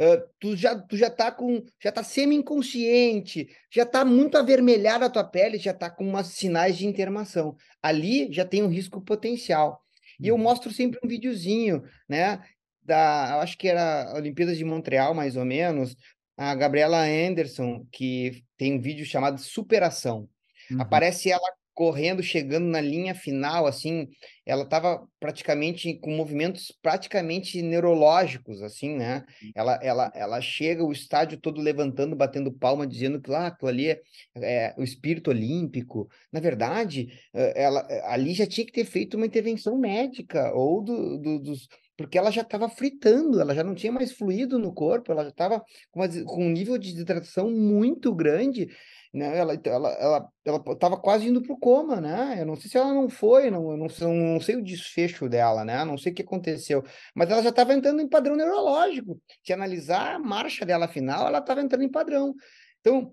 Uh, tu já tu já tá com já tá semi-inconsciente, já tá muito avermelhada a tua pele, já tá com umas sinais de intermação. Ali já tem um risco potencial. E eu uhum. mostro sempre um videozinho, né, da, acho que era Olimpíadas de Montreal, mais ou menos, a Gabriela Anderson, que tem um vídeo chamado Superação. Uhum. Aparece ela correndo, chegando na linha final, assim, ela estava praticamente com movimentos praticamente neurológicos, assim, né? Ela, ela, ela chega, o estádio todo levantando, batendo palma, dizendo que lá, ah, aquilo ali é, é, o espírito olímpico. Na verdade, eh, ela ali já tinha que ter feito uma intervenção médica ou do, do dos porque ela já estava fritando, ela já não tinha mais fluido no corpo, ela já estava com, com, um nível de hidratação muito grande, né? Ela ela ela ela estava quase indo para o coma, né? Eu não sei se ela não foi, não, não, não sei o desfecho dela, né? Não sei o que aconteceu, mas ela já estava entrando em padrão neurológico. Se analisar a marcha dela final, ela estava entrando em padrão. Então,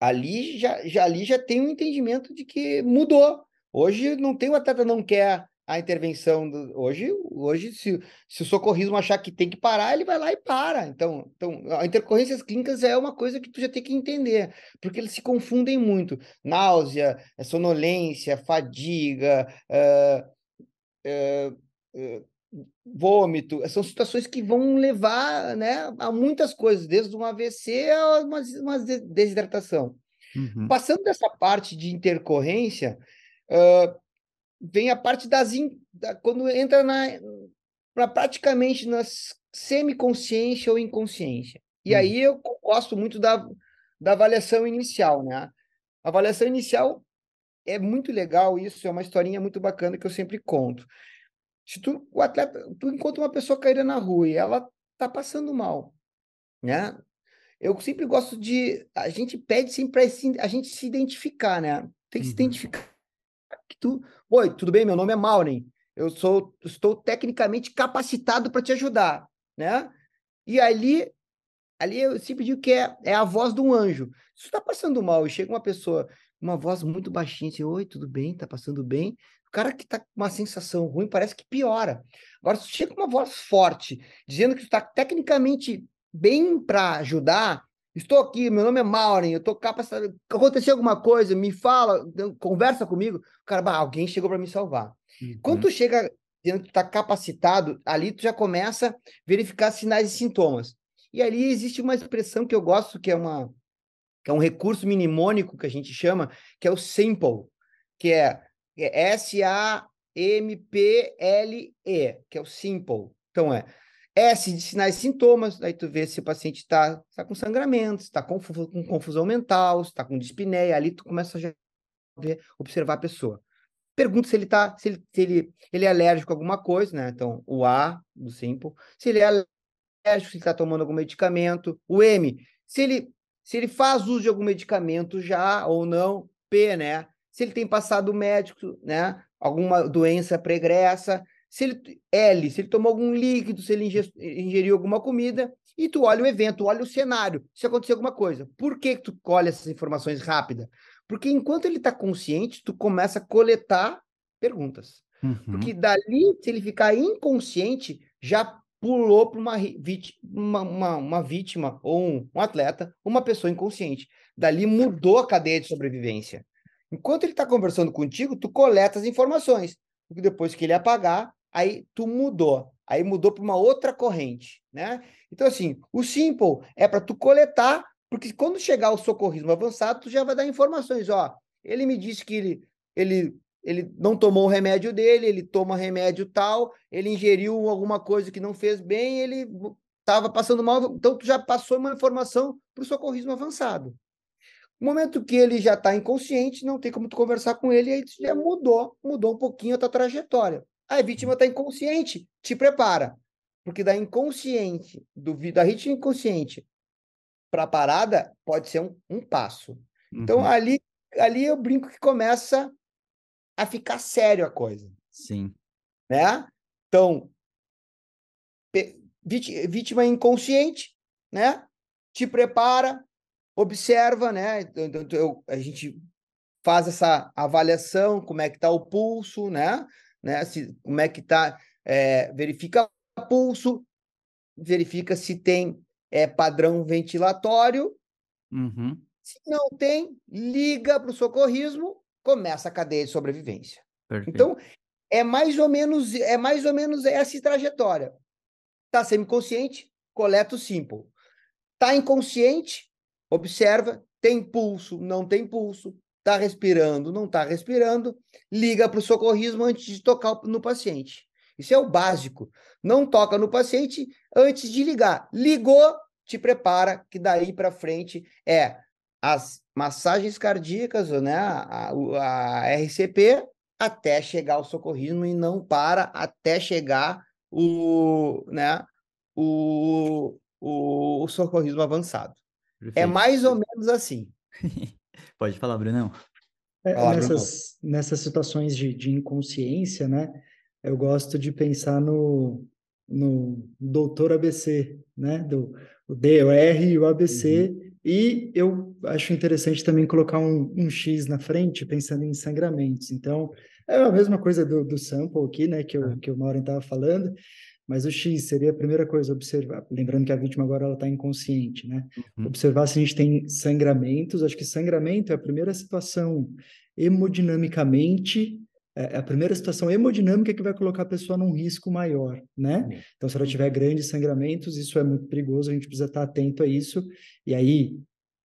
ali já, já ali já tem um entendimento de que mudou. Hoje não tem o atleta não quer a intervenção do, hoje, hoje se, se o socorrismo achar que tem que parar, ele vai lá e para. Então, então, a intercorrências clínicas é uma coisa que tu já tem que entender, porque eles se confundem muito. Náusea, eh, sonolência, fadiga, uh, uh, uh, vômito, são situações que vão levar né, a muitas coisas, desde um AVC a uma, uma desidratação. Uhum. Passando dessa parte de intercorrência, uh, vem a parte das in, da, quando entra na pra, praticamente na semiconsciência ou inconsciência. E hum. aí eu gosto muito da, da avaliação inicial, né? A avaliação inicial é muito legal isso, é uma historinha muito bacana que eu sempre conto. Se tu, o atleta, tu encontra uma pessoa caída na rua e ela tá passando mal, né? Eu sempre gosto de, a gente pede sempre para a gente se identificar, né? Tem que uhum. se identificar que tu, oi, tudo bem? Meu nome é Maureen. Eu sou, estou tecnicamente capacitado para te ajudar, né? E ali, ali eu sempre digo que é, é a voz de um anjo. Se está passando mal e chega uma pessoa, uma voz muito baixinha, assim, oi, tudo bem? Tá passando bem? O cara que tá com uma sensação ruim parece que piora. Agora, se chega uma voz forte, dizendo que tu está tecnicamente bem para ajudar, Estou aqui, meu nome é Maureen, eu estou capacitado. Aconteceu alguma coisa, me fala, conversa comigo. Cara, bah, alguém chegou para me salvar. Uhum. Quando tu chega dentro, tu está capacitado, ali tu já começa a verificar sinais e sintomas. E ali existe uma expressão que eu gosto, que é uma que é um recurso mnemônico que a gente chama, que é o simple, que é, é S-A-M-P-L-E, que é o simple. Então é S de sinais e sintomas, aí tu vê se o paciente está tá com sangramento, está com, com confusão mental, está com dispneia, ali tu começa a observar a pessoa. Pergunta se ele tá, se ele, se ele, ele é alérgico a alguma coisa, né? Então, o A do Simple, se ele é alérgico, se ele está tomando algum medicamento. O M, se ele, se ele faz uso de algum medicamento já ou não. P, né? Se ele tem passado médico, né? Alguma doença pregressa. Se ele, L, se ele tomou algum líquido, se ele ingeriu alguma comida. E tu olha o evento, olha o cenário, se acontecer alguma coisa. Por que, que tu colhe essas informações rápidas? Porque enquanto ele está consciente, tu começa a coletar perguntas. Uhum. Porque dali, se ele ficar inconsciente, já pulou para uma, uma, uma, uma, vítima ou um, um, atleta, uma pessoa inconsciente. Dali mudou a cadeia de sobrevivência. Enquanto ele está conversando contigo, tu coleta as informações. Porque depois que ele apagar, aí tu mudou. Aí mudou para uma outra corrente, né? Então, assim, o simple é para tu coletar, porque quando chegar o socorrismo avançado, tu já vai dar informações. Ó, ele me disse que ele, ele ele não tomou o remédio dele, ele toma remédio tal, ele ingeriu alguma coisa que não fez bem, ele estava passando mal, então tu já passou uma informação para o socorrismo avançado. No momento que ele já está inconsciente, não tem como tu conversar com ele, aí já mudou, mudou um pouquinho a tua trajetória. A vítima está inconsciente, te prepara. Porque da inconsciente, do, da ritmo inconsciente para a parada, pode ser um, um passo. Então, uhum. ali, ali eu brinco que começa a ficar sério a coisa. Sim. Né? Então, vítima inconsciente, né? Te prepara, observa, né? Então, então, então, eu, a gente faz essa avaliação, como é que está o pulso, né? Né? Se, como é que está, é, verifica pulso, verifica se tem é, padrão ventilatório. Uhum. Se não tem, liga para o socorrismo começa a cadeia de sobrevivência. Perfeito. Então, é mais ou menos é mais ou menos essa trajetória. Tá semiconsciente, coleta o simple. Tá inconsciente, observa, tem pulso, não tem pulso, tá respirando, não tá respirando, liga para o socorrismo antes de tocar no paciente. Isso é o básico. Não toca no paciente antes de ligar. Ligou, te prepara que daí para frente é as massagens cardíacas, né, a, a, RCP, até chegar o socorrismo e não para até chegar o, né, o, o, o socorrismo avançado. É Perfeito. É mais ou menos assim. [laughs] Pode falar, Brunão. É, nessas, nessas situações de, de inconsciência, né, eu gosto de pensar no, no doutor ABC, né, do o D, o R e o ABC, uhum. E eu acho interessante também colocar um, um, X na frente, pensando em sangramentos. Então, é a mesma coisa do, do sample aqui, né, que, eu, que o Maureen estava falando, mas o X seria a primeira coisa, observar, lembrando que a vítima agora ela está inconsciente, né? Uhum. Observar se a gente tem sangramentos. Acho que sangramento é a primeira situação hemodinamicamente é, é a primeira situação hemodinâmica que vai colocar a pessoa num risco maior, né? Então, se ela tiver grandes sangramentos, isso é muito perigoso, a gente precisa estar atento a isso. E aí,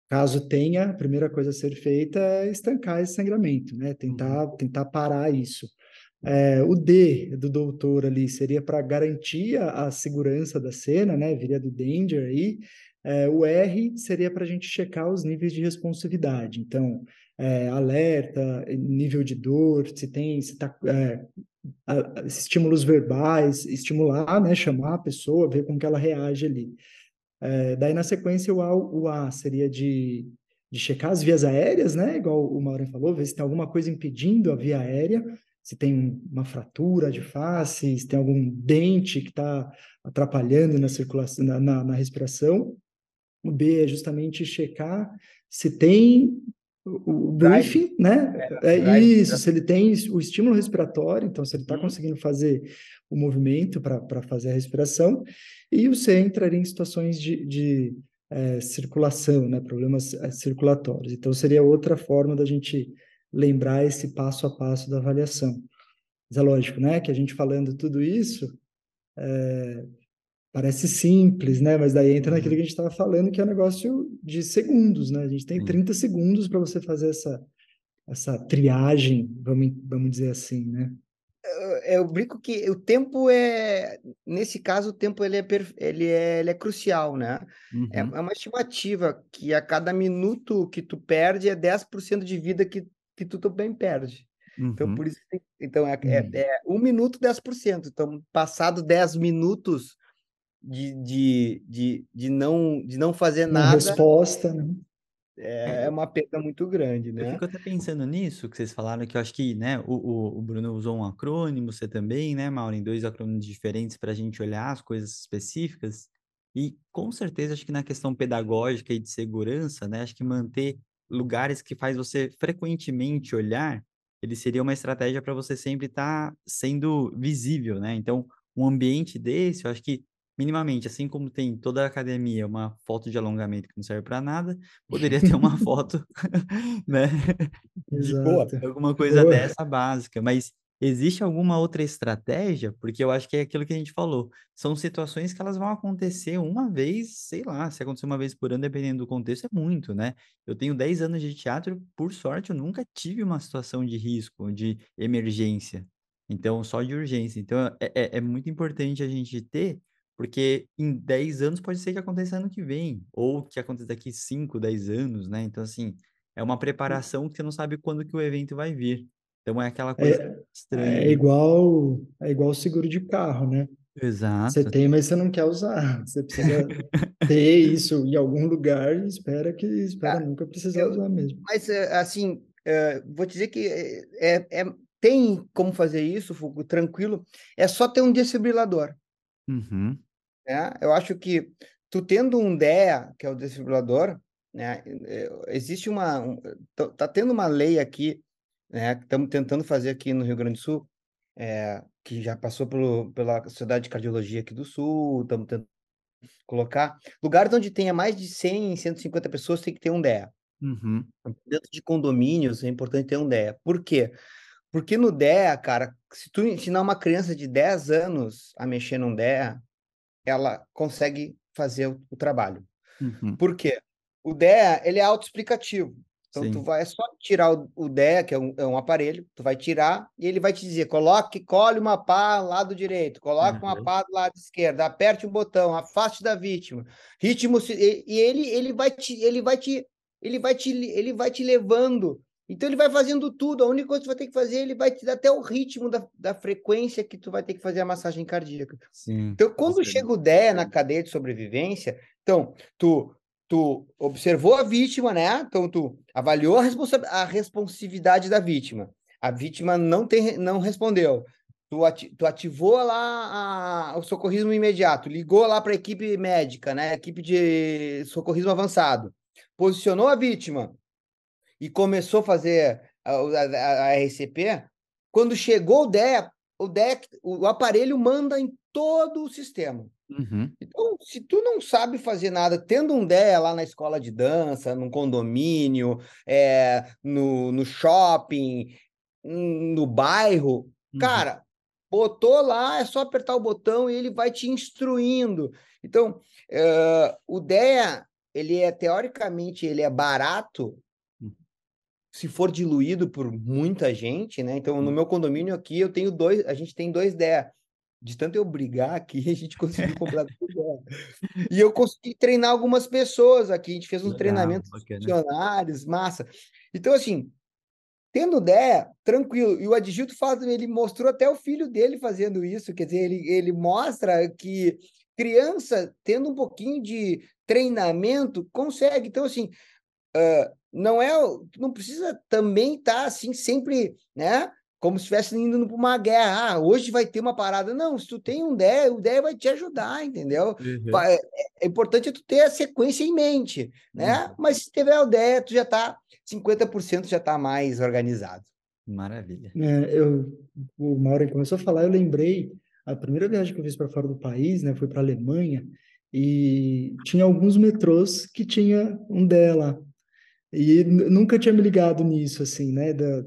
caso tenha, a primeira coisa a ser feita é estancar esse sangramento, né? Tentar, uhum. tentar parar isso. É, o D do doutor ali seria para garantir a, segurança da cena, né? Viria do danger aí. É, o R seria para a gente checar os níveis de responsividade. Então, é, alerta, nível de dor, se tem, se tá, é, estímulos verbais, estimular, né, chamar a pessoa, ver como que ela reage ali. É, daí, na sequência, o A, o A seria de, de checar as vias aéreas, né, igual o Maureen falou, ver se tem alguma coisa impedindo a via aérea, se tem uma fratura de face, se tem algum dente que está atrapalhando na circulação, na, na, na respiração. O B é justamente checar se tem o briefing, né? É, é isso, se ele tem o estímulo respiratório, então se ele está uhum. conseguindo fazer o movimento para fazer a respiração, e o C entraria em situações de, de é, circulação, né? Problemas é, circulatórios. Então seria outra forma da gente lembrar esse passo a passo da avaliação. Mas é lógico, né? Que a gente falando tudo isso, é, parece simples, né? Mas daí entra naquilo uhum. que a gente estava falando, que é um negócio de segundos, né? A gente tem Sim. 30 segundos para você fazer essa, essa triagem, vamos, vamos dizer assim, né? Eu, eu brinco que o tempo é, nesse caso, o tempo ele é, ele é, ele é crucial, né? É, uhum. É, é uma estimativa que a cada minuto que tu perde é 10% de vida que que tu também perde. Então, Uhum. por isso, que- então é, é, Uhum. é um minuto, 10%. Então, passado 10 minutos de, de, de, de, não, de não fazer Uma nada, resposta, né? é uma perda muito grande, Eu né? fico até pensando nisso que vocês falaram, que eu acho que, né, o, o, o Bruno usou um acrônimo, você também, né, Maureen, dois acrônimos diferentes para a gente olhar as coisas específicas. E com certeza, acho que na questão pedagógica e de segurança, né, acho que manter lugares que faz você frequentemente olhar, ele seria uma estratégia para você sempre estar sendo visível, né? Então, um ambiente desse, eu acho que minimamente, assim como tem toda a academia uma foto de alongamento que não serve para nada, poderia ter uma [laughs] foto, [laughs] né, de Boa. Exato. alguma coisa Boa. dessa básica, mas existe alguma outra estratégia? Porque eu acho que é aquilo que a gente falou, são situações que elas vão acontecer uma vez, sei lá, se acontecer uma vez por ano, dependendo do contexto, é muito, né? Eu tenho 10 anos de teatro, por sorte, eu nunca tive uma situação de risco, de emergência. Então, só de urgência. Então, é, é, é muito importante a gente ter, porque em 10 anos pode ser que aconteça ano que vem, ou que aconteça daqui 5, 10 anos, né? Então, assim, é uma preparação que você não sabe quando que o evento vai vir. Então, é aquela coisa estranha. É igual, é igual seguro de carro, né? Você Exato. tem, mas você não quer usar. [laughs] Você precisa ter isso em algum lugar e espera que espera Ah, nunca precisar eu- usar mesmo. Mas, é, assim, é, vou dizer que é, é- é- tem como fazer isso, Fugo, tranquilo. É só ter um desfibrilador. Uhum. né? Eu acho que tu tendo um DEA, que é o desfibrilador, né? eh, Existe uma, um, tá tá tendo uma lei aqui, né? Que estamos tentando fazer aqui no Rio Grande do Sul, eh, que já passou pelo, pela Sociedade de Cardiologia aqui do Sul, estamos tentando colocar lugares onde tenha mais de 100, 150 pessoas tem que ter um DEA. Uhum. Dentro de condomínios é importante ter um DEA. Por quê? Porque no DEA, cara, se tu ensinar uma criança de 10 anos a mexer num DEA, ela consegue fazer o, o trabalho. Uhum. Por quê? O DEA, ele é autoexplicativo. Então, tu Sim. vai é só tirar o, o DEA, que é um, é um aparelho, tu vai tirar e ele vai te dizer, coloque, colhe uma pá do lado direito, coloque uma Uhum. pá do lado esquerdo, aperte o botão, afaste da vítima, ritmo, e, e ele, ele vai te, ele vai te, ele vai te, ele vai te levando. Então, ele vai fazendo tudo, a única coisa que tu vai ter que fazer, ele vai te dar até o ritmo da, da frequência que tu vai ter que fazer a massagem cardíaca. Sim. Então, quando chega o DEA na cadeia de sobrevivência, então, tu, tu observou a vítima, né? Então, tu avaliou a, responsa- a responsividade da vítima. A vítima não, tem, não respondeu. Tu, ati- tu ativou lá a- o socorrismo imediato, ligou lá para a equipe médica, né? Equipe de socorrismo avançado. Posicionou a vítima e começou a fazer a, a, a- RCP. Quando chegou o DEA, o DEA, o aparelho manda em todo o sistema. Uhum. Então, se tu não sabe fazer nada, tendo um DEA lá na escola de dança, num condomínio, é, no, no shopping, no bairro, Uhum. cara, botou lá, é só apertar o botão e ele vai te instruindo. Então, eh, o DEA, ele é, teoricamente, ele é barato, Uhum. se for diluído por muita gente, né? Então, no meu condomínio aqui, eu tenho dois, a gente tem dois DEA. De tanto eu brigar aqui, [laughs] a gente conseguiu comprar DEA. E eu consegui treinar algumas pessoas aqui, a gente fez uns Legal, treinamentos funcionários, massa. Então, assim, tendo DEA, tranquilo. E o Adgilto faz, ele mostrou até o filho dele fazendo isso, quer dizer, ele, ele mostra que criança, tendo um pouquinho de treinamento, consegue. Então, assim, ah, não é, não precisa também estar assim sempre, né? Como se estivesse indo para uma guerra. Ah, hoje vai ter uma parada. Não, se tu tem um DEA, o DEA vai te ajudar, entendeu? Uhum. É, é importante tu ter a sequência em mente, né? Uhum. Mas se tiver o DEA, tu já tá 50% já tá mais organizado. Maravilha. É, eu, o Mauro começou a falar, eu lembrei, a primeira viagem que eu fiz para fora do país, né, foi para a Alemanha, e tinha alguns metrôs que tinha um dela. E nunca tinha me ligado nisso, assim, né, da,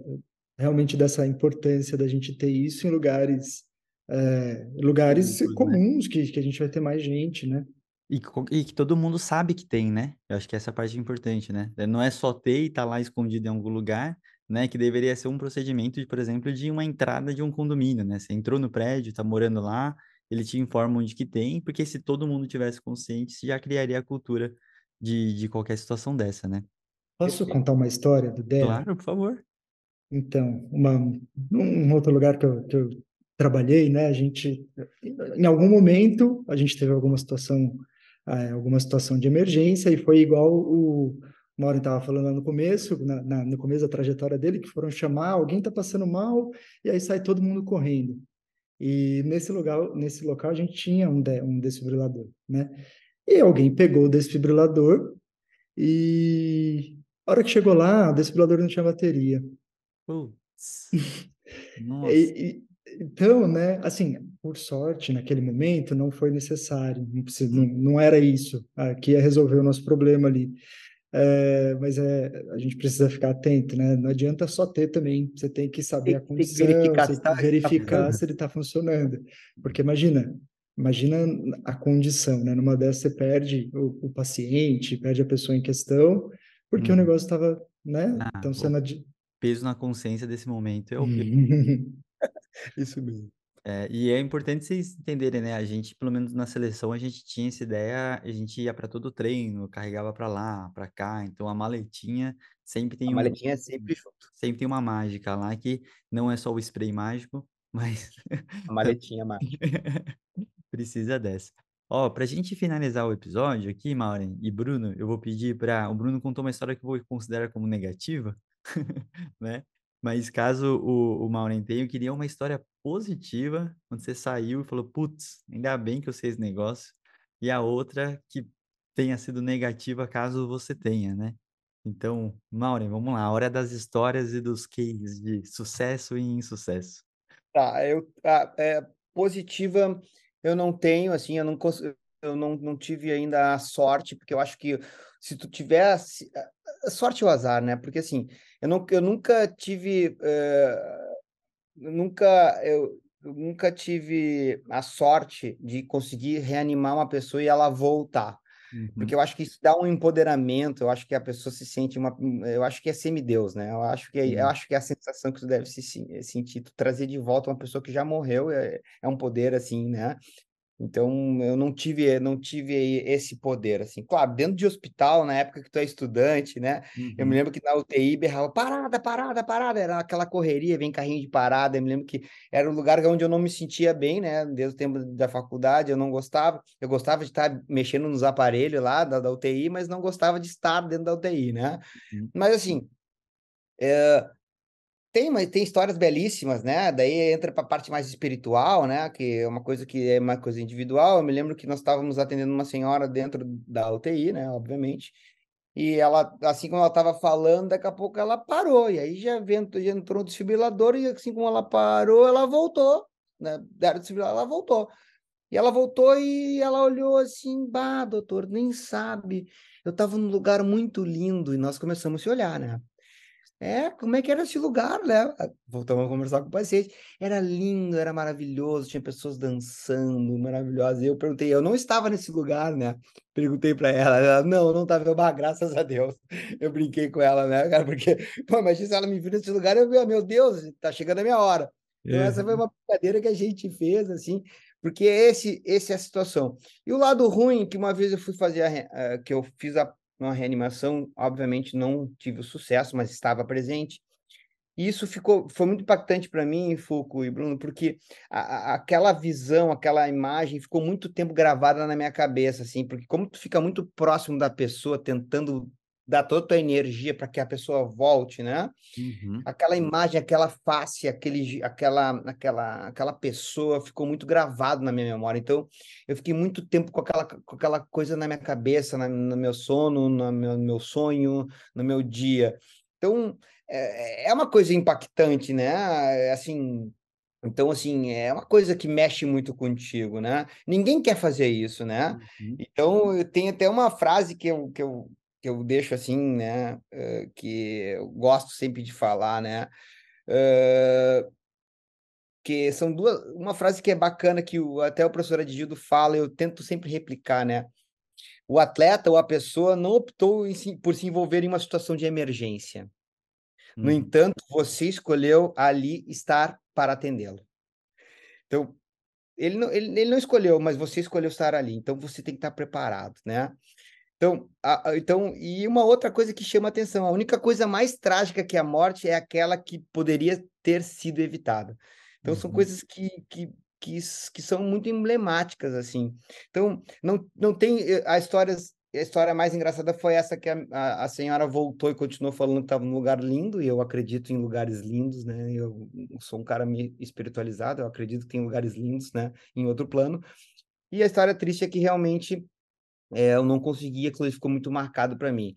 realmente dessa importância da gente ter isso em lugares, é, lugares Públicos, né? comuns, que, que a gente vai ter mais gente, né? E, e que todo mundo sabe que tem, né? Eu acho que essa parte é importante, né? Não é só ter e estar lá escondido em algum lugar, né? Que deveria ser um procedimento, de, por exemplo, de uma entrada de um condomínio, né? Você entrou no prédio, tá morando lá, ele te informa onde que tem, porque se todo mundo tivesse consciente, você já criaria a cultura de, de qualquer situação dessa, né? Posso contar uma história do DEA? Claro, por favor. Então, uma, um outro lugar que eu, que eu trabalhei, né? A gente, em algum momento, a gente teve alguma situação, é, alguma situação de emergência e foi igual o Mauro estava falando lá no começo, na, na, no começo da trajetória dele, que foram chamar, alguém está passando mal e aí sai todo mundo correndo. E nesse lugar, nesse local a gente tinha um, de, um desfibrilador, né? E alguém pegou o desfibrilador e a hora que chegou lá, o desfibrilador não tinha bateria. Putz. [laughs] Nossa. E, e, então, né, assim, por sorte, naquele momento não foi necessário, não, precisa, não, não era isso que ia resolver o nosso problema ali. É, mas é, a gente precisa ficar atento, né? Não adianta só ter também, você tem que saber tem, a condição, tem que verificar, se, tá, verificar tá se ele está funcionando. Porque imagina, imagina a condição, né? Numa dessas você perde o, o paciente, perde a pessoa em questão, porque hum. o negócio estava, né? Ah, então, sendo... peso na consciência desse momento é o [laughs] Isso mesmo. É, e é importante vocês entenderem, né? A gente, pelo menos na seleção, a gente tinha essa ideia, a gente ia para todo o treino, carregava para lá, para cá. Então a maletinha sempre tem a um, maletinha é sempre junto. Sempre tem uma mágica lá que não é só o spray mágico, [laughs] mas a maletinha [laughs] mágica. Precisa dessa. Ó, pra gente finalizar o episódio aqui, Maureen e Bruno, eu vou pedir para o Bruno contou uma história que eu vou considerar como negativa, [laughs] né? Mas caso o, o Maureen tenha, eu queria uma história positiva, quando você saiu e falou, putz, ainda bem que eu sei esse negócio. E a outra que tenha sido negativa, caso você tenha, né? Então, Maureen, vamos lá, hora das histórias e dos cases de sucesso e insucesso. Tá, eu, a, é, positiva eu não tenho, assim, eu não, eu não, não tive ainda a sorte, porque eu acho que se tu tivesse sorte ou azar, né? Porque assim, eu, não, eu nunca tive, uh, nunca eu, eu, nunca tive a sorte de conseguir reanimar uma pessoa e ela voltar. Uhum. Porque eu acho que isso dá um empoderamento, eu acho que a pessoa se sente uma. Eu acho que é semideus, né? Eu acho que, é, eu acho que é a sensação que tu deve se sentir, tu trazer de volta uma pessoa que já morreu é, é um poder, assim, né? Então, eu não tive, não tive esse poder, assim. Claro, dentro de hospital, na época que tu é estudante, né? Uhum. Eu me uhum. lembro que na UTI berrava, parada, parada, parada. Era aquela correria, vem carrinho de parada. Eu me lembro que era um lugar onde eu não me sentia bem, né? Desde o tempo da faculdade, eu não gostava. Eu gostava de estar mexendo nos aparelhos lá da, da UTI, mas não gostava de estar dentro da UTI, né? Uhum. Mas, assim, é, tem, mas tem histórias belíssimas, né? Daí entra para a parte mais espiritual, né? Que é uma coisa que é uma coisa individual. Eu me lembro que nós estávamos atendendo uma senhora dentro da UTI, né? Obviamente. E ela, assim como ela estava falando, daqui a pouco ela parou. E aí já, vento, já entrou o desfibrilador, e assim como ela parou, ela voltou. Né? Deram desfibrilador, ela voltou. E ela voltou e ela olhou assim, bah, doutor, nem sabe. Eu estava num lugar muito lindo e nós começamos a se olhar, né? É, como é que era esse lugar, né? Ah, voltamos a conversar com o paciente. Era lindo, era maravilhoso, tinha pessoas dançando, maravilhosas. Eu perguntei, eu não estava nesse lugar, né? Perguntei para ela, ela, não, não estava. Eu, ah, graças a Deus. [laughs] Eu brinquei com ela, né, cara? Porque, [laughs] pô, imagina se ela me viu nesse lugar, eu, meu Deus, tá chegando a minha hora. Então, essa foi uma brincadeira que a gente fez, assim, porque esse, esse é a situação. E o lado ruim, que uma vez eu fui fazer, a, que eu fiz a uma reanimação, obviamente não tive o sucesso, mas estava presente. E isso ficou, foi muito impactante para mim, Foucault e Bruno, porque a, a, aquela visão, aquela imagem ficou muito tempo gravada na minha cabeça, assim, porque como tu fica muito próximo da pessoa, tentando dar toda a tua energia para que a pessoa volte, né? Uhum. Aquela imagem, aquela face, aquele, aquela, aquela, aquela pessoa ficou muito gravado na minha memória. Então, eu fiquei muito tempo com aquela, com aquela coisa na minha cabeça, na, no meu sono, no meu, no meu sonho, no meu dia. Então, é, é uma coisa impactante, né? Assim, então, assim, é uma coisa que mexe muito contigo, né? Ninguém quer fazer isso, né? Uhum. Então, tem até uma frase que eu, que eu, que eu deixo assim, né, uh, que eu gosto sempre de falar, né, uh, que são duas, uma frase que é bacana que o, até o professor Adildo fala, eu tento sempre replicar, né, o atleta ou a pessoa não optou em, por se envolver em uma situação de emergência. No uhum. entanto, você escolheu ali estar para atendê-lo. Então, ele não, ele, ele não escolheu, mas você escolheu estar ali. Então, você tem que estar preparado, né? Então, a, então, e uma outra coisa que chama atenção, a única coisa mais trágica que a morte é aquela que poderia ter sido evitada. Então, uhum. são coisas que, que, que, que são muito emblemáticas, assim. Então, não, não tem eh, a história, a história mais engraçada foi essa que a, a, a senhora voltou e continuou falando que estava num lugar lindo, e eu acredito em lugares lindos, né? Eu sou um cara espiritualizado, eu acredito que tem lugares lindos, né? Em outro plano. E a história triste é que realmente é, eu não consegui, aquilo ficou muito marcado para mim.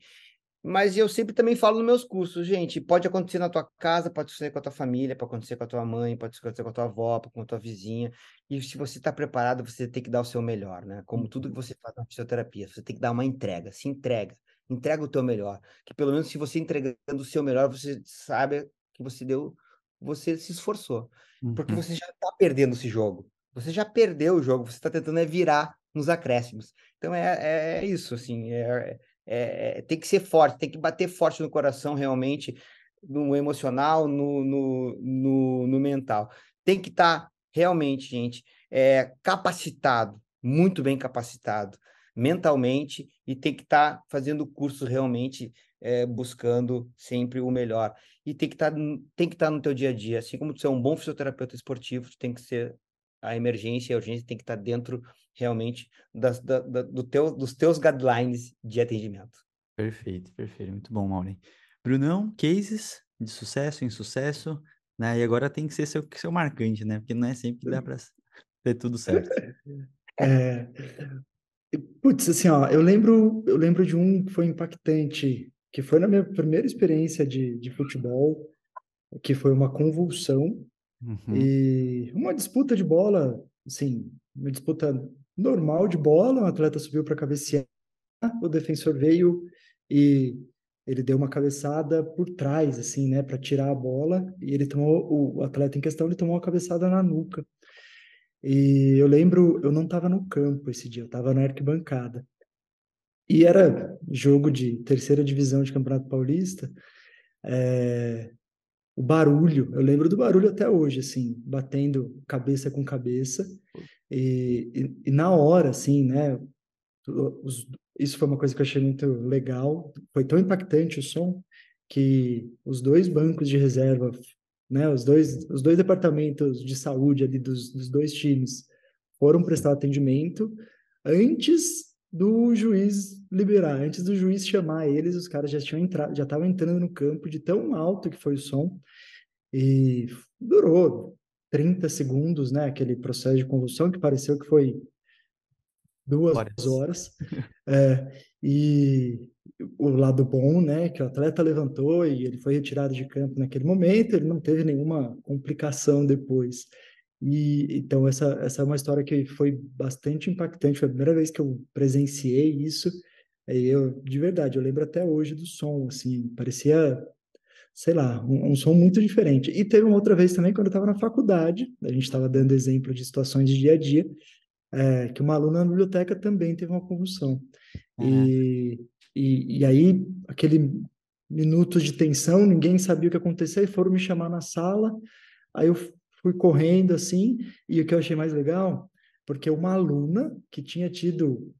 Mas eu sempre também falo nos meus cursos, gente, pode acontecer na tua casa, pode acontecer com a tua família, pode acontecer com a tua mãe, pode acontecer com a tua avó, com a tua vizinha. E se você está preparado, você tem que dar o seu melhor, né? Como tudo que uhum. você faz na fisioterapia, você tem que dar uma entrega, se entrega, entrega o teu melhor. Que pelo menos se você entregando o seu melhor, você sabe que você deu, você se esforçou. Porque uhum. você já está perdendo esse jogo. Você já perdeu o jogo, você está tentando é virar nos acréscimos. Então é, é, é isso, assim, é, é, tem que ser forte, tem que bater forte no coração realmente, no emocional, no, no, no, no mental. Tem que estar tá, realmente, gente, é, capacitado, muito bem capacitado mentalmente e tem que estar tá fazendo curso realmente é, buscando sempre o melhor e tem que estar tá, tem que estar tá no teu dia a dia assim como tu é um bom fisioterapeuta esportivo tu tem que ser a emergência e a urgência tem que estar dentro realmente das, da, da, do teu, dos teus guidelines de atendimento. Perfeito, perfeito. Muito bom, Maureen. Brunão, cases de sucesso, insucesso, né? E agora tem que ser seu, seu marcante, né? Porque não é sempre que dá para [laughs] ter tudo certo. É... Putz, assim, ó, eu lembro, eu lembro de um que foi impactante, que foi na minha primeira experiência de, de futebol, que foi uma convulsão Uhum. E uma disputa de bola, assim, uma disputa normal de bola, um atleta subiu para cabecear, o defensor veio e ele deu uma cabeçada por trás, assim, né, para tirar a bola, e ele tomou, o atleta em questão, ele tomou uma cabeçada na nuca. E eu lembro, eu não estava no campo esse dia, eu estava na arquibancada. E era jogo de terceira divisão de Campeonato Paulista, é, o barulho, eu lembro do barulho até hoje, assim, batendo cabeça com cabeça, e, e, e na hora, assim, né, os, isso foi uma coisa que eu achei muito legal, foi tão impactante o som, que os dois bancos de reserva, né, os dois, os dois departamentos de saúde ali dos, dos dois times foram prestar atendimento antes do juiz liberar. Antes do juiz chamar eles, os caras já tinham entrado, já estavam entrando no campo de tão alto que foi o som. E durou 30 segundos, né? Aquele processo de convulsão que pareceu que foi duas Horas. horas. [laughs] É, e o lado bom, né? Que o atleta levantou e ele foi retirado de campo naquele momento, ele não teve nenhuma complicação depois. E então essa essa é uma história que foi bastante impactante, foi a primeira vez que eu presenciei isso. E eu de verdade, eu lembro até hoje do som, assim, parecia sei lá, um, um som muito diferente. E teve uma outra vez também quando eu estava na faculdade, a gente estava dando exemplo de situações de dia a dia, é, que uma aluna na biblioteca também teve uma convulsão. Uhum. E, e, e aí, aquele minutos de tensão, ninguém sabia o que acontecia, e foram me chamar na sala, aí eu fui correndo assim, e o que eu achei mais legal, porque uma aluna que tinha tido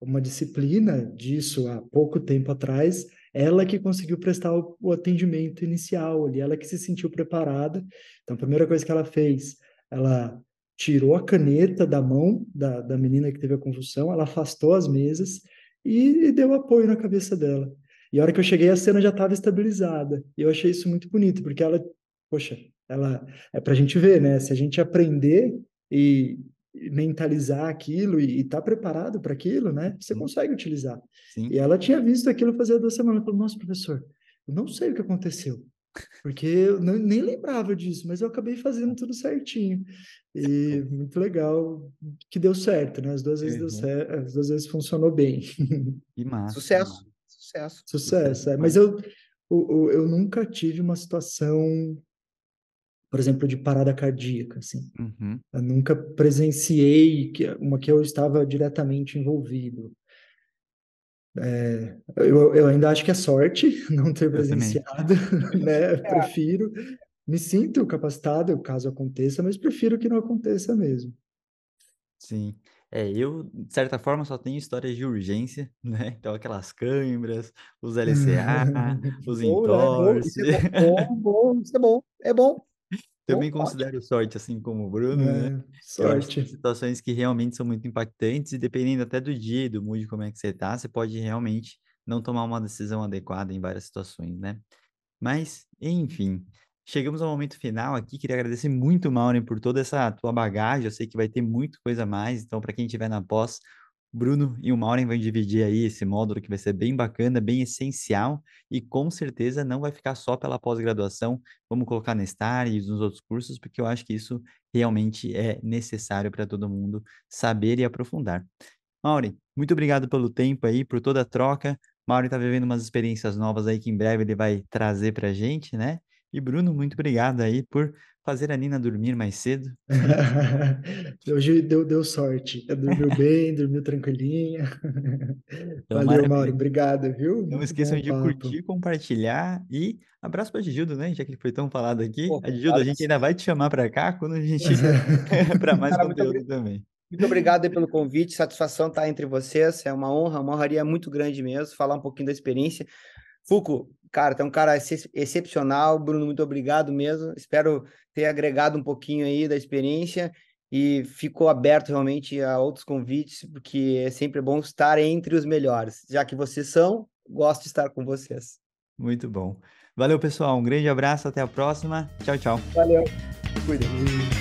uma disciplina disso há pouco tempo atrás, ela que conseguiu prestar o, atendimento inicial ali, ela que se sentiu preparada. Então, a primeira coisa que ela fez, ela tirou a caneta da mão da, da menina que teve a convulsão, ela afastou as mesas e, e deu apoio na cabeça dela. E a hora que eu cheguei, a cena já estava estabilizada. E eu achei isso muito bonito, porque ela, poxa, ela é para a gente ver, né? Se a gente aprender e mentalizar aquilo e estar tá preparado para aquilo, né? Você consegue utilizar. Sim. E ela tinha visto aquilo fazer duas semanas. Falou, nossa, professor, eu não sei o que aconteceu. Porque eu não, nem lembrava disso, mas eu acabei fazendo tudo certinho. E [laughs] muito legal que deu certo, né? As duas vezes uhum. deu certo, as duas vezes funcionou bem. [laughs] E massa. Sucesso. Sucesso. Sucesso, é. Mas eu, eu, eu nunca tive uma situação por exemplo, de parada cardíaca, assim. Uhum. Eu nunca presenciei que, uma que eu estava diretamente envolvido. É, eu, eu, ainda acho que é sorte [laughs] não ter presenciado, [laughs] né? É. Prefiro, me sinto capacitado caso aconteça, mas prefiro que não aconteça mesmo. Sim. É, eu, de certa forma, só tenho histórias de urgência, [laughs] né? Então, aquelas câimbras, os LCA, os Bom, né? Bom, isso entorse. é bom, bom, bom, isso é bom, é bom, bom, Também ótimo. considero sorte, assim como o Bruno, né? É, são sorte. situações que realmente são muito impactantes e dependendo até do dia e do mood, como é que você tá, você pode realmente não tomar uma decisão adequada em várias situações, né? Mas, enfim, chegamos ao momento final aqui. Queria agradecer muito, Maureen, por toda essa tua bagagem. Eu sei que vai ter muita coisa a mais, então, para quem estiver na pós, Bruno e o Maureen vão dividir aí esse módulo que vai ser bem bacana, bem essencial e com certeza não vai ficar só pela pós-graduação. Vamos colocar na STAR e nos outros cursos, porque eu acho que isso realmente é necessário para todo mundo saber e aprofundar. Maureen, muito obrigado pelo tempo aí, por toda a troca. Maureen está vivendo umas experiências novas aí que em breve ele vai trazer para a gente, né? E Bruno, muito obrigado aí por fazer a Nina dormir mais cedo. [laughs] Hoje deu, deu sorte. Dormiu [laughs] bem, dormiu tranquilinha. Então, Valeu, maravilha. Mauro. Obrigado, viu? Não Muito esqueçam de papo. curtir, compartilhar e abraço para a Gildo, né? Já que ele foi tão falado aqui. Pô, A Gildo, a gente ainda vai te chamar para cá quando a gente [laughs] para mais Cara, muito conteúdo também. Muito obrigado aí pelo convite, satisfação estar entre vocês, é uma honra, uma honraria muito grande mesmo, falar um pouquinho da experiência. Fuco, cara, tu é um cara ex- excepcional, Bruno, muito obrigado mesmo, espero ter agregado um pouquinho aí da experiência e ficou aberto realmente a outros convites, porque é sempre bom estar entre os melhores, já que vocês são, gosto de estar com vocês. Muito bom. Valeu, pessoal. Um grande abraço, até a próxima. Tchau, tchau. Valeu, cuida. Valeu.